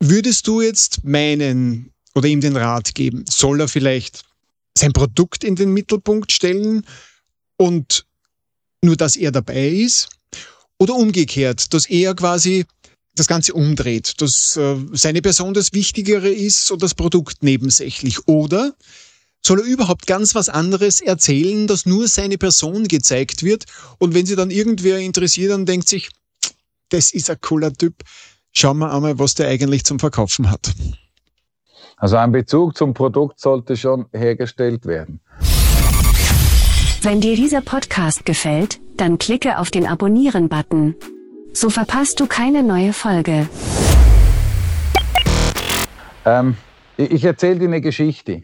Würdest du jetzt meinen oder ihm den Rat geben, soll er vielleicht sein Produkt in den Mittelpunkt stellen und nur, dass er dabei ist? Oder umgekehrt, dass er quasi das Ganze umdreht, dass äh, seine Person das Wichtigere ist und das Produkt nebensächlich? Oder soll er überhaupt ganz was anderes erzählen, dass nur seine Person gezeigt wird und wenn sie dann irgendwer interessiert, dann denkt sich, das ist ein cooler Typ, schauen wir einmal, was der eigentlich zum Verkaufen hat. Also ein Bezug zum Produkt sollte schon hergestellt werden. Wenn dir dieser Podcast gefällt, dann klicke auf den Abonnieren-Button. So verpasst du keine neue Folge. Ähm, ich erzähle dir eine Geschichte.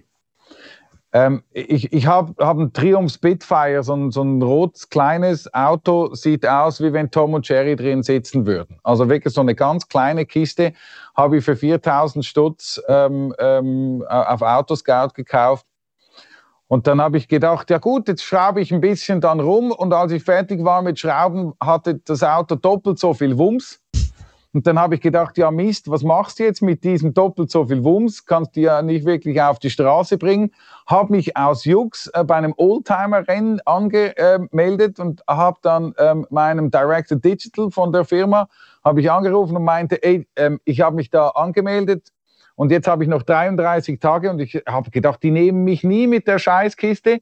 Ähm, ich ich habe hab einen Triumph Spitfire, so ein, so ein rotes kleines Auto, sieht aus, wie wenn Tom und Jerry drin sitzen würden. Also wirklich so eine ganz kleine Kiste habe ich für 4000 Stutz ähm, ähm, auf Autoscout gekauft. Und dann habe ich gedacht, ja gut, jetzt schraube ich ein bisschen dann rum. Und als ich fertig war mit Schrauben, hatte das Auto doppelt so viel Wumms. Und dann habe ich gedacht, ja Mist, was machst du jetzt mit diesem doppelt so viel Wumms? Kannst du ja nicht wirklich auf die Straße bringen. Habe mich aus Jux äh, bei einem Oldtimer-Rennen angemeldet und habe dann ähm, meinem Director Digital von der Firma habe ich angerufen und meinte, ey, ähm, ich habe mich da angemeldet. und jetzt habe ich noch 33 Tage und ich habe gedacht, die nehmen mich nie mit der Scheißkiste.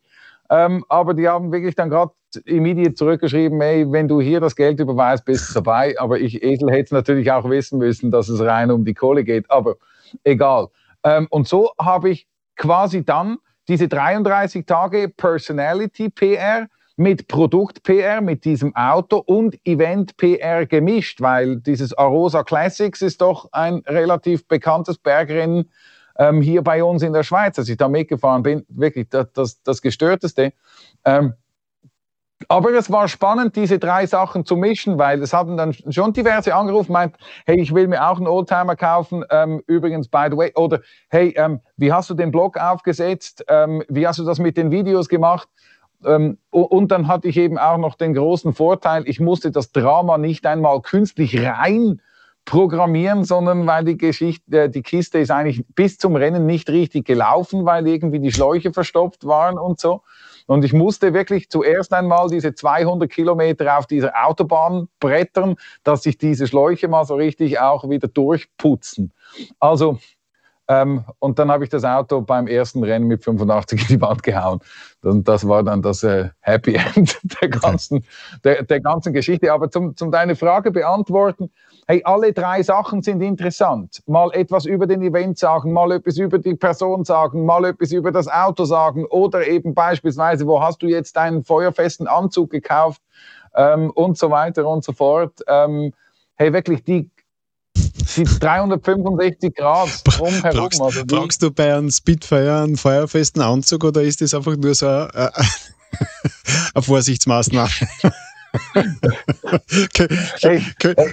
Ähm, aber die haben wirklich dann gerade immediat zurückgeschrieben, hey, wenn du hier das Geld überweist, bist du dabei. Aber ich, Esel, hätte es natürlich auch wissen müssen, dass es rein um die Kohle geht. Aber egal. Ähm, und so habe ich quasi dann diese 33 Tage Personality PR mit Produkt-PR, mit diesem Auto und Event-PR gemischt, weil dieses Arosa Classics ist doch ein relativ bekanntes Bergrennen ähm, hier bei uns in der Schweiz, als ich da mitgefahren bin, wirklich das, das, das Gestörteste. Ähm, aber es war spannend, diese drei Sachen zu mischen, weil es haben dann schon diverse angerufen, meint, hey, ich will mir auch einen Oldtimer kaufen. Ähm, übrigens, by the way, oder hey, ähm, wie hast du den Blog aufgesetzt? Ähm, wie hast du das mit den Videos gemacht? Ähm, und dann hatte ich eben auch noch den großen Vorteil, ich musste das Drama nicht einmal künstlich rein programmieren, sondern weil die Geschichte, äh, die Kiste ist eigentlich bis zum Rennen nicht richtig gelaufen, weil irgendwie die Schläuche verstopft waren und so. Und ich musste wirklich zuerst einmal diese 200 Kilometer auf dieser Autobahn brettern, dass sich diese Schläuche mal so richtig auch wieder durchputzen. Also ähm, und dann habe ich das Auto beim ersten Rennen mit 85 in die Wand gehauen. Und das war dann das äh, Happy End der ganzen, der, der ganzen Geschichte. Aber zum, zum deine Frage beantworten, hey, alle drei Sachen sind interessant. Mal etwas über den Event sagen, mal etwas über die Person sagen, mal etwas über das Auto sagen oder eben beispielsweise, wo hast du jetzt deinen feuerfesten Anzug gekauft ähm, und so weiter und so fort. Ähm, hey, wirklich die 365 Grad drumherum. Brauchst, also brauchst du bei einem Spitfire einen feuerfesten Anzug oder ist das einfach nur so eine, eine Vorsichtsmaßnahme? okay. hey,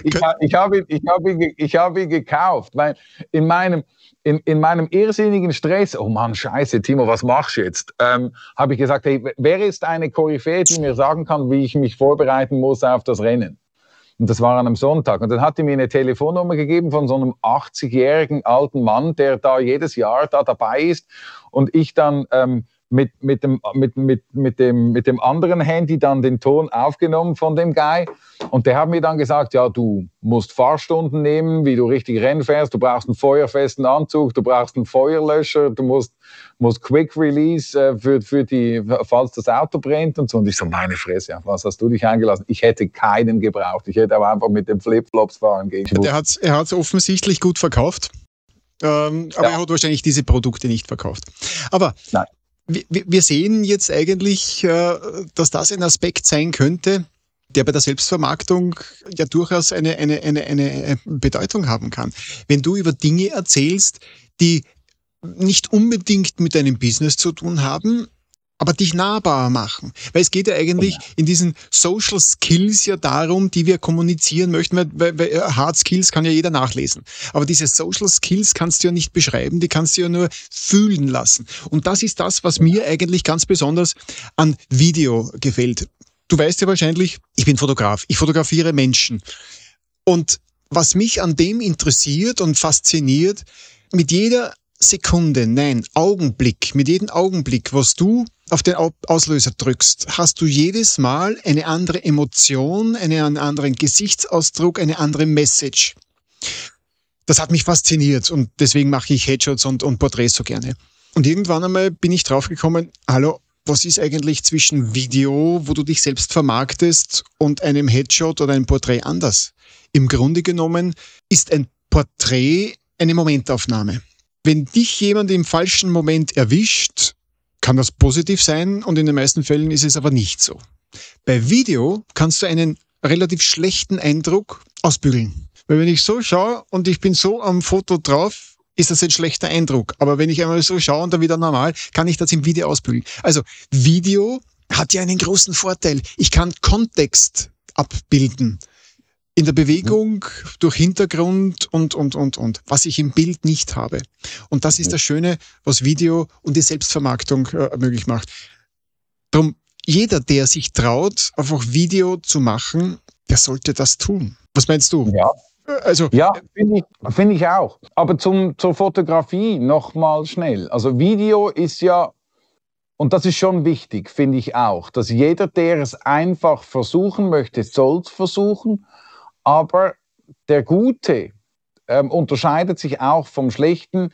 ich, ich habe ihn, ich hab ihn, ich hab ihn gekauft, weil in meinem, in, in meinem irrsinnigen Stress, oh Mann, scheiße, Timo, was machst du jetzt? Ähm, habe ich gesagt, hey, wer ist eine Koryphäe, die mir sagen kann, wie ich mich vorbereiten muss auf das Rennen? Und das war an einem Sonntag. Und dann hat er mir eine Telefonnummer gegeben von so einem 80-jährigen alten Mann, der da jedes Jahr da dabei ist. Und ich dann ähm, mit, mit, dem, mit, mit, mit, dem, mit dem anderen Handy dann den Ton aufgenommen von dem Guy. Und der hat mir dann gesagt, ja, du musst Fahrstunden nehmen, wie du richtig Rennen fährst. Du brauchst einen feuerfesten Anzug, du brauchst einen Feuerlöscher, du musst, musst Quick Release äh, für, für die, falls das Auto brennt und so. Und ich so, meine Fresse, auf was hast du dich eingelassen? Ich hätte keinen gebraucht. Ich hätte aber einfach mit den Flipflops fahren gehen. Er hat hat's offensichtlich gut verkauft. Ähm, aber ja. er hat wahrscheinlich diese Produkte nicht verkauft. Aber Nein wir sehen jetzt eigentlich, äh, dass das ein Aspekt sein könnte, der bei der Selbstvermarktung ja durchaus eine, eine, eine, eine Bedeutung haben kann. Wenn du über Dinge erzählst, die nicht unbedingt mit deinem Business zu tun haben, aber dich nahbar machen. Weil es geht ja eigentlich ja. in diesen Social Skills ja darum, die wir kommunizieren möchten, weil, weil äh, Hard Skills kann ja jeder nachlesen. Aber diese Social Skills kannst du ja nicht beschreiben, die kannst du ja nur fühlen lassen. Und das ist das, was mir eigentlich ganz besonders an Video gefällt. Du weißt ja wahrscheinlich, ich bin Fotograf, ich fotografiere Menschen. Und was mich an dem interessiert und fasziniert, mit jeder Sekunde, nein, Augenblick, mit jedem Augenblick, was du auf den Auslöser drückst, hast du jedes Mal eine andere Emotion, einen anderen Gesichtsausdruck, eine andere Message. Das hat mich fasziniert und deswegen mache ich Headshots und, und Porträts so gerne. Und irgendwann einmal bin ich draufgekommen, hallo, was ist eigentlich zwischen Video, wo du dich selbst vermarktest, und einem Headshot oder einem Porträt anders? Im Grunde genommen ist ein Porträt eine Momentaufnahme. Wenn dich jemand im falschen Moment erwischt, kann das positiv sein und in den meisten Fällen ist es aber nicht so. Bei Video kannst du einen relativ schlechten Eindruck ausbügeln. Weil wenn ich so schaue und ich bin so am Foto drauf, ist das ein schlechter Eindruck. Aber wenn ich einmal so schaue und dann wieder normal, kann ich das im Video ausbügeln. Also Video hat ja einen großen Vorteil. Ich kann Kontext abbilden in der Bewegung, durch Hintergrund und, und, und, und, was ich im Bild nicht habe. Und das ist das Schöne, was Video und die Selbstvermarktung äh, möglich macht. Darum, jeder, der sich traut, einfach Video zu machen, der sollte das tun. Was meinst du? Ja. Also, ja, finde ich, find ich auch. Aber zum, zur Fotografie nochmal schnell. Also Video ist ja, und das ist schon wichtig, finde ich auch, dass jeder, der es einfach versuchen möchte, soll es versuchen aber der Gute, ähm, unterscheidet sich auch vom schlechten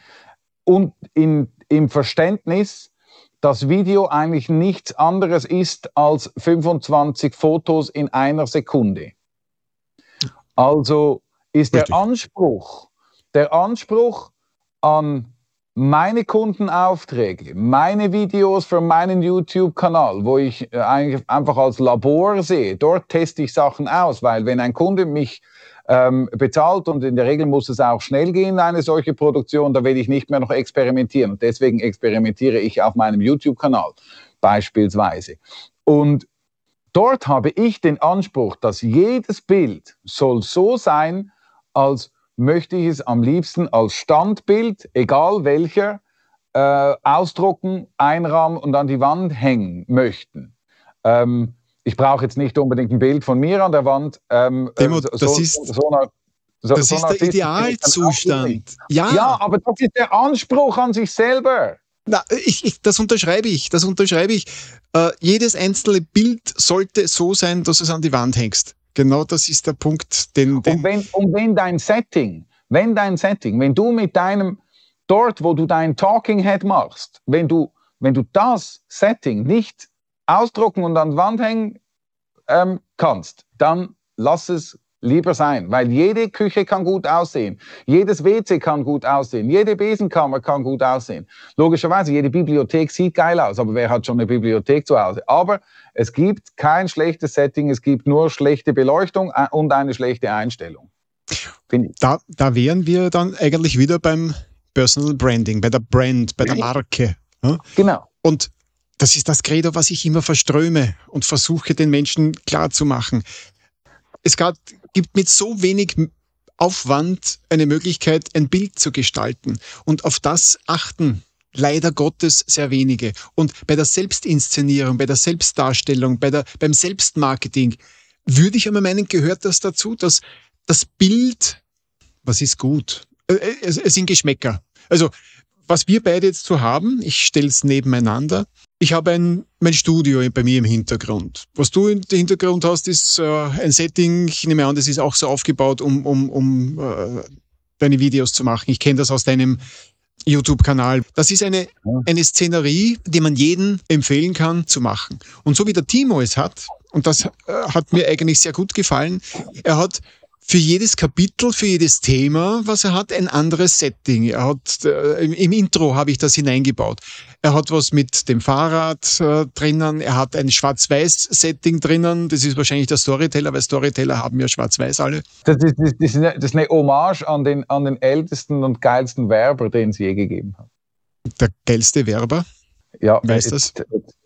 und in, im Verständnis, dass Video eigentlich nichts anderes ist als 25 Fotos in einer Sekunde. Also ist Richtig. der Anspruch, der Anspruch an meine Kundenaufträge, meine Videos für meinen YouTube-Kanal, wo ich äh, einfach als Labor sehe, dort teste ich Sachen aus, weil wenn ein Kunde mich ähm, bezahlt und in der Regel muss es auch schnell gehen, eine solche Produktion, da will ich nicht mehr noch experimentieren. Und deswegen experimentiere ich auf meinem YouTube-Kanal beispielsweise. Und dort habe ich den Anspruch, dass jedes Bild soll so sein, als möchte ich es am liebsten als Standbild, egal welcher, äh, ausdrucken, einrahmen und an die Wand hängen möchten. Ähm, ich brauche jetzt nicht unbedingt ein Bild von mir an der Wand. Ähm, Demo, so, das ist, so eine, so, das ist der Idealzustand. Ja. ja, aber das ist der Anspruch an sich selber. Na, ich, ich, das unterschreibe ich. Das unterschreibe ich. Äh, jedes einzelne Bild sollte so sein, dass es an die Wand hängst. Genau das ist der Punkt, den. den und, wenn, und wenn dein Setting, wenn dein Setting, wenn du mit deinem, dort, wo du dein Talking Head machst, wenn du, wenn du das Setting nicht ausdrucken und an die Wand hängen ähm, kannst, dann lass es lieber sein, weil jede Küche kann gut aussehen, jedes WC kann gut aussehen, jede Besenkammer kann gut aussehen. Logischerweise, jede Bibliothek sieht geil aus, aber wer hat schon eine Bibliothek zu Hause? Aber es gibt kein schlechtes Setting, es gibt nur schlechte Beleuchtung äh, und eine schlechte Einstellung. Da, da wären wir dann eigentlich wieder beim Personal Branding, bei der Brand, bei der Marke. Ja? Genau. Und das ist das Credo, was ich immer verströme und versuche den Menschen klarzumachen. Es gab, gibt mit so wenig Aufwand eine Möglichkeit, ein Bild zu gestalten. Und auf das achten leider Gottes sehr wenige. Und bei der Selbstinszenierung, bei der Selbstdarstellung, bei der, beim Selbstmarketing würde ich einmal meinen, gehört das dazu, dass das Bild, was ist gut? Äh, äh, es, sind Geschmäcker. Also, was wir beide jetzt so haben, ich stelle es nebeneinander, ich habe ein, mein Studio bei mir im Hintergrund. Was du im Hintergrund hast, ist äh, ein Setting, ich nehme an, das ist auch so aufgebaut, um, um, um äh, deine Videos zu machen. Ich kenne das aus deinem YouTube-Kanal. Das ist eine, eine Szenerie, die man jedem empfehlen kann zu machen. Und so wie der Timo es hat, und das äh, hat mir eigentlich sehr gut gefallen, er hat für jedes Kapitel, für jedes Thema, was er hat, ein anderes Setting. Er hat äh, im, im, Intro habe ich das hineingebaut. Er hat was mit dem Fahrrad äh, drinnen, er hat ein Schwarz-Weiß-Setting drinnen. Das ist wahrscheinlich der Storyteller, weil Storyteller haben ja Schwarz-Weiß alle. Das ist, das, ist eine, das ist eine Hommage an den, an den ältesten und geilsten Werber, den es je gegeben hat. Der geilste Werber? Ja, weißt das?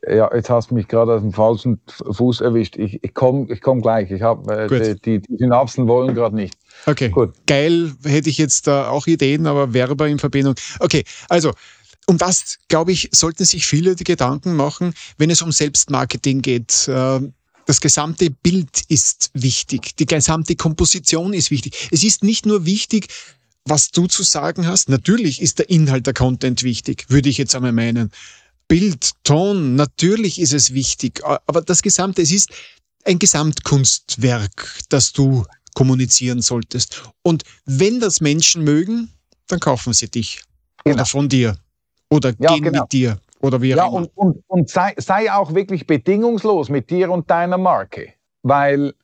ja, jetzt hast du mich gerade aus dem falschen Fuß erwischt. Ich, ich komme ich komm gleich. Ich hab, äh, die, die Synapsen wollen gerade nicht. Okay, gut. Geil, hätte ich jetzt äh, auch Ideen, aber Werber in Verbindung. Okay, also um das, glaube ich, sollten sich viele die Gedanken machen, wenn es um Selbstmarketing geht. Äh, das gesamte Bild ist wichtig, die gesamte Komposition ist wichtig. Es ist nicht nur wichtig, was du zu sagen hast. Natürlich ist der Inhalt der Content wichtig, würde ich jetzt einmal meinen. Bild, Ton, natürlich ist es wichtig, aber das Gesamte, es ist ein Gesamtkunstwerk, das du kommunizieren solltest. Und wenn das Menschen mögen, dann kaufen sie dich. Genau. Oder von dir. Oder ja, gehen genau. mit dir. Oder wie ja, immer. Und, und, und sei, sei auch wirklich bedingungslos mit dir und deiner Marke. Weil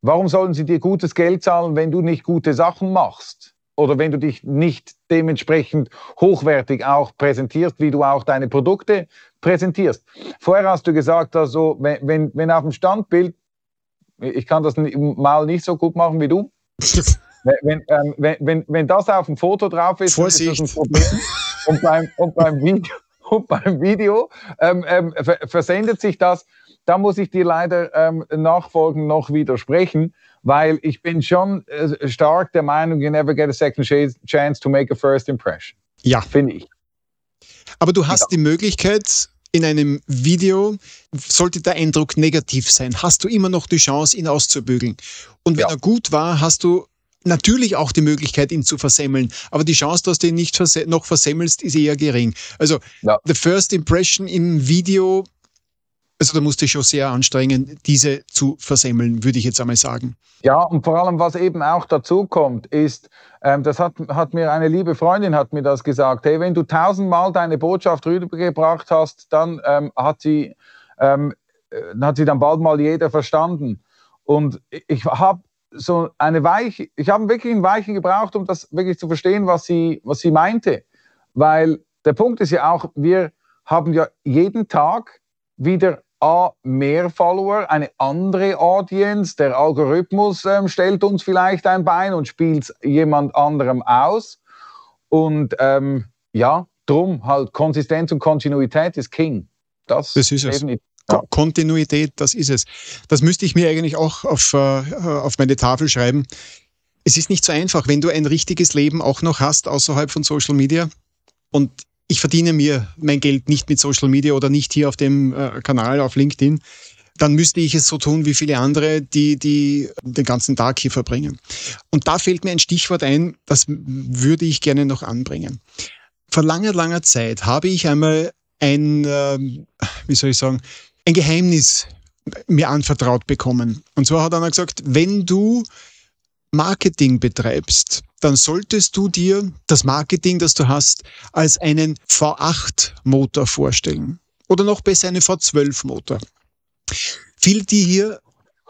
warum sollen sie dir gutes Geld zahlen, wenn du nicht gute Sachen machst? oder wenn du dich nicht dementsprechend hochwertig auch präsentierst, wie du auch deine Produkte präsentierst. Vorher hast du gesagt, also wenn, wenn, wenn auf dem Standbild, ich kann das mal nicht so gut machen wie du, wenn, ähm, wenn, wenn, wenn das auf dem Foto drauf ist, Vorsicht. ist das ein Problem. Und beim, und beim Video, und beim Video ähm, ähm, versendet sich das. Da muss ich dir leider ähm, nachfolgend noch widersprechen weil ich bin schon äh, stark der Meinung, you never get a second chance to make a first impression. Ja. Finde ich. Aber du hast ja. die Möglichkeit, in einem Video, sollte der Eindruck negativ sein, hast du immer noch die Chance, ihn auszubügeln. Und wenn ja. er gut war, hast du natürlich auch die Möglichkeit, ihn zu versemmeln. Aber die Chance, dass du ihn nicht verse noch versemmelst, ist eher gering. Also, ja. the first impression im Video Also da musste ich schon sehr anstrengen, diese zu versemmeln, würde ich jetzt einmal sagen. Ja, und vor allem, was eben auch dazu kommt, ist, ähm, das hat, hat mir eine liebe Freundin hat mir das gesagt, hey, wenn du tausendmal deine Botschaft rübergebracht hast, dann ähm, hat sie ähm, äh, hat sie dann bald mal jeder verstanden. Und ich habe so eine Weiche, ich habe wirklich ein Weichen gebraucht, um das wirklich zu verstehen, was sie, was sie meinte. Weil der Punkt ist ja auch, wir haben ja jeden Tag wieder A, mehr Follower, eine andere Audience. Der Algorithmus ähm, stellt uns vielleicht ein Bein und spielt jemand anderem aus. Und ähm, ja, drum halt Konsistenz und Kontinuität ist King. Das, das ist es. Ja. Kontinuität, das ist es. Das müsste ich mir eigentlich auch auf, äh, auf meine Tafel schreiben. Es ist nicht so einfach, wenn du ein richtiges Leben auch noch hast außerhalb von Social Media. Und ich verdiene mir mein Geld nicht mit Social Media oder nicht hier auf dem äh, Kanal auf LinkedIn, dann müsste ich es so tun wie viele andere, die, die den ganzen Tag hier verbringen. Und da fällt mir ein Stichwort ein, das würde ich gerne noch anbringen. Vor langer, langer Zeit habe ich einmal ein, äh, wie soll ich sagen, ein Geheimnis mir anvertraut bekommen. Und zwar hat einer gesagt, wenn du Marketing betreibst, dann solltest du dir das Marketing, das du hast, als einen V8-Motor vorstellen. Oder noch besser einen V12-Motor. Viele, die hier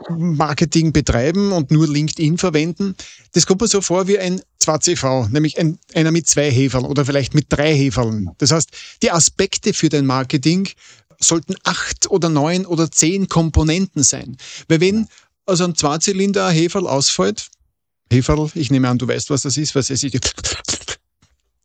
Marketing betreiben und nur LinkedIn verwenden, das kommt mir so vor wie ein 2CV, nämlich ein, einer mit zwei Heferln oder vielleicht mit drei Heferln. Das heißt, die Aspekte für dein Marketing sollten acht oder neun oder zehn Komponenten sein. Weil wenn also ein Zweizylinder Heferl ausfällt, Heferl, ich nehme an, du weißt, was das ist, was es ist.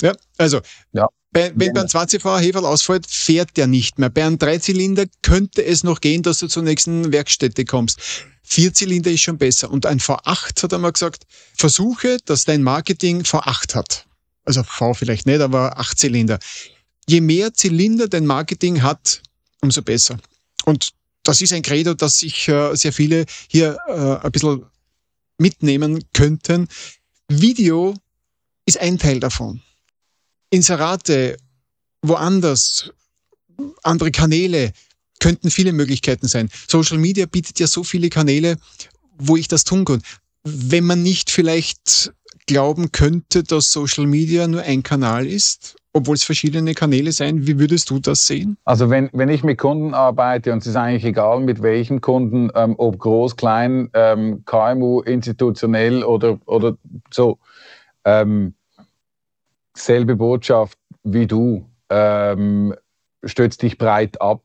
Ja, also, ja. Bei, wenn beim 20V Heferl ausfällt, fährt der nicht mehr. Bei einem Dreizylinder könnte es noch gehen, dass du zur nächsten Werkstätte kommst. Vierzylinder ist schon besser. Und ein V8 hat er mal gesagt, versuche, dass dein Marketing V8 hat. Also V vielleicht nicht, aber 8 Zylinder. Je mehr Zylinder dein Marketing hat, umso besser. Und das ist ein Credo, das sich äh, sehr viele hier äh, ein bisschen mitnehmen könnten. Video ist ein Teil davon. Inserate, woanders, andere Kanäle könnten viele Möglichkeiten sein. Social Media bietet ja so viele Kanäle, wo ich das tun kann. Wenn man nicht vielleicht glauben könnte, dass Social Media nur ein Kanal ist obwohl es verschiedene Kanäle sein. Wie würdest du das sehen? Also wenn, wenn ich mit Kunden arbeite und es ist eigentlich egal, mit welchen Kunden, ähm, ob groß, klein, ähm, KMU, institutionell oder, oder so, ähm, selbe Botschaft wie du, ähm, stützt dich breit ab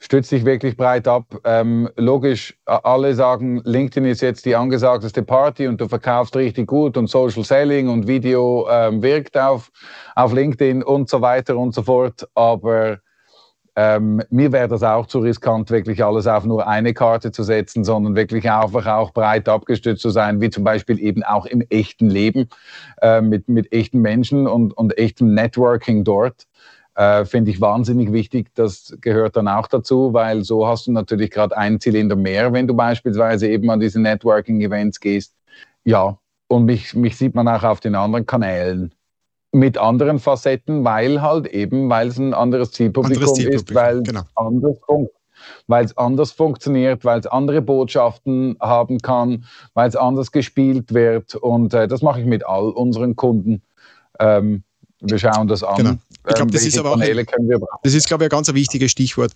stützt dich wirklich breit ab. Ähm, logisch, alle sagen, LinkedIn ist jetzt die angesagteste Party und du verkaufst richtig gut und Social Selling und Video ähm, wirkt auf, auf LinkedIn und so weiter und so fort. Aber ähm, mir wäre das auch zu riskant, wirklich alles auf nur eine Karte zu setzen, sondern wirklich einfach auch breit abgestützt zu sein, wie zum Beispiel eben auch im echten Leben äh, mit, mit echten Menschen und, und echtem Networking dort äh, finde ich wahnsinnig wichtig. Das gehört dann auch dazu, weil so hast du natürlich gerade einen Zylinder mehr, wenn du beispielsweise eben an diese Networking-Events gehst. Ja, und mich, mich sieht man auch auf den anderen Kanälen mit anderen Facetten, weil halt eben, weil es ein anderes Zielpublikum, anderes Zielpublikum ist, weil genau. anders weil es anders funktioniert, weil es andere Botschaften haben kann, weil es anders gespielt wird. Und äh, das mache ich mit all unseren Kunden. Ähm, wir schauen das an. Genau. Ich glaube, das ist aber auch, ein, das ist, glaube ich, ein ganz wichtiges Stichwort.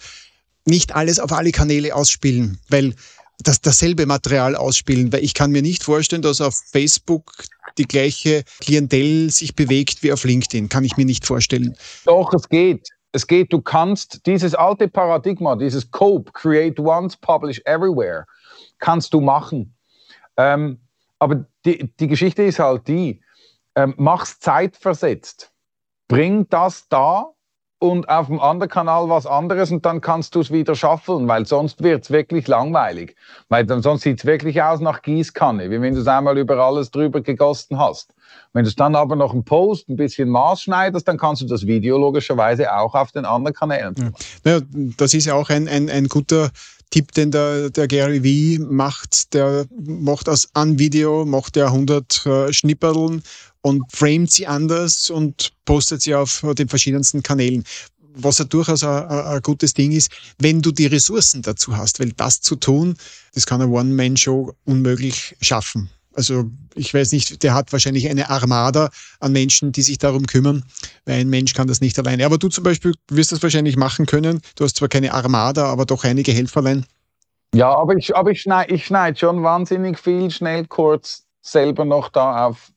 Nicht alles auf alle Kanäle ausspielen, weil das dasselbe Material ausspielen, weil ich kann mir nicht vorstellen, dass auf Facebook die gleiche Klientel sich bewegt wie auf LinkedIn. Kann ich mir nicht vorstellen. Doch, es geht. Es geht, du kannst dieses alte Paradigma, dieses Cope, Create Once, Publish Everywhere, kannst du machen. Ähm, aber die, die Geschichte ist halt die, ähm, mach's zeitversetzt bring das da und auf dem anderen Kanal was anderes und dann kannst du es wieder schaffeln, weil sonst wird es wirklich langweilig. Weil dann, sonst sieht es wirklich aus nach Gießkanne, wie wenn du es einmal über alles drüber gegossen hast. Wenn du es dann aber noch einen Post ein bisschen maßschneidest, dann kannst du das Video logischerweise auch auf den anderen Kanälen machen. Ja, das ist ja auch ein, ein, ein guter Tipp, den der, der Gary Vee macht. Der macht aus einem Video, macht er 100 äh, Schnipperln und framet sie anders und postet sie auf den verschiedensten Kanälen. was ja durchaus ein, ein, gutes Ding ist, wenn du die Ressourcen dazu hast, weil das zu tun, das kann eine One-Man-Show unmöglich schaffen. Also ich weiß nicht, der hat wahrscheinlich eine Armada an Menschen, die sich darum kümmern, weil ein Mensch kann das nicht alleine. Aber du zum Beispiel wirst das wahrscheinlich machen können. Du hast zwar keine Armada, aber doch einige Helferlein. Ja, aber ich, aber ich schneide ich schneid schon wahnsinnig viel schnell kurz selber noch da auf,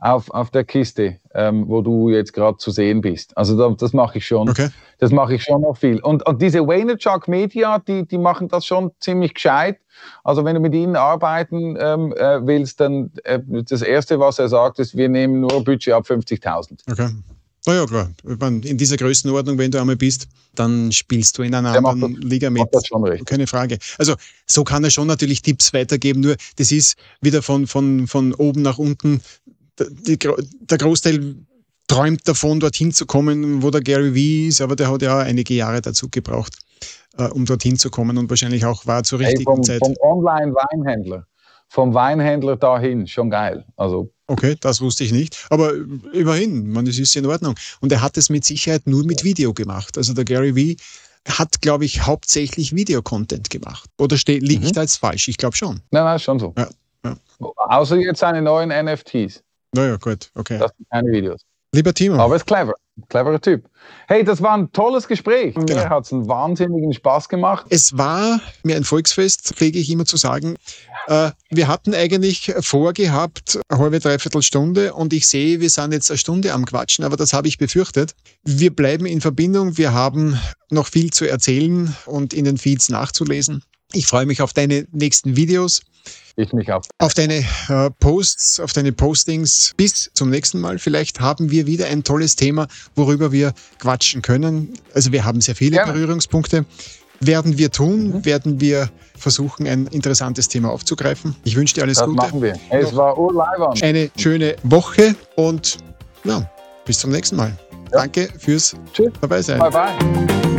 auf, auf der Kiste, ähm, wo du jetzt gerade zu sehen bist. Also da, das mache ich schon. Okay. Das mache ich schon noch viel. Und, und diese Vaynerchuk Media, die, die machen das schon ziemlich gescheit. Also wenn du mit ihnen arbeiten ähm, äh, willst, dann äh, das Erste, was er sagt, ist, wir nehmen nur Budget ab 50.000. Okay. Na ja, klar. In dieser Größenordnung, wenn du einmal bist, dann spielst du in einer Der anderen das, Liga mit. Das schon recht. Keine Frage. Also, so kann er schon natürlich Tipps weitergeben, nur das ist wieder von, von, von oben nach unten. Die, der Großteil träumt davon, dorthin zu kommen, wo der Gary Vee ist, aber der hat ja einige Jahre dazu gebraucht, äh, um dorthin zu kommen und wahrscheinlich auch war zur richtigen hey, vom, Zeit. Vom Online-Weinhändler, vom Weinhändler dahin, schon geil. Also Okay, das wusste ich nicht. Aber immerhin, man, es ist in Ordnung. Und er hat es mit Sicherheit nur mit Video gemacht. Also der Gary Vee hat, glaube ich, hauptsächlich Videocontent gemacht. Oder liege mhm. jetzt falsch? Ich glaube schon. Nein, nein, schon so. Ja, ja. Außer jetzt seine neuen NFTs. Naja, gut, okay. Das sind keine Videos. Lieber Timo. Aber ist clever. Cleverer Typ. Hey, das war ein tolles Gespräch. Genau. Mir hat es einen wahnsinnigen Spaß gemacht. Es war mir ein Volksfest, pflege ich immer zu sagen. Äh, wir hatten eigentlich vorgehabt, eine halbe, dreiviertel Stunde und ich sehe, wir sind jetzt eine Stunde am Quatschen, aber das habe ich befürchtet. Wir bleiben in Verbindung. Wir haben noch viel zu erzählen und in den Feeds nachzulesen. Ich freue mich auf deine nächsten Videos. Ich mich auch. Auf deine äh, Posts, auf deine Postings. Bis zum nächsten Mal. Vielleicht haben wir wieder ein tolles Thema, worüber wir quatschen können. Also wir haben sehr viele Gerne. Berührungspunkte. Werden wir tun, mhm. werden wir versuchen, ein interessantes Thema aufzugreifen. Ich wünsche dir alles das Gute. Das machen wir. Es war urleibern. Eine schöne Woche und ja, bis zum nächsten Mal. Ja. Danke fürs Tschüss. dabei sein. Bye bye.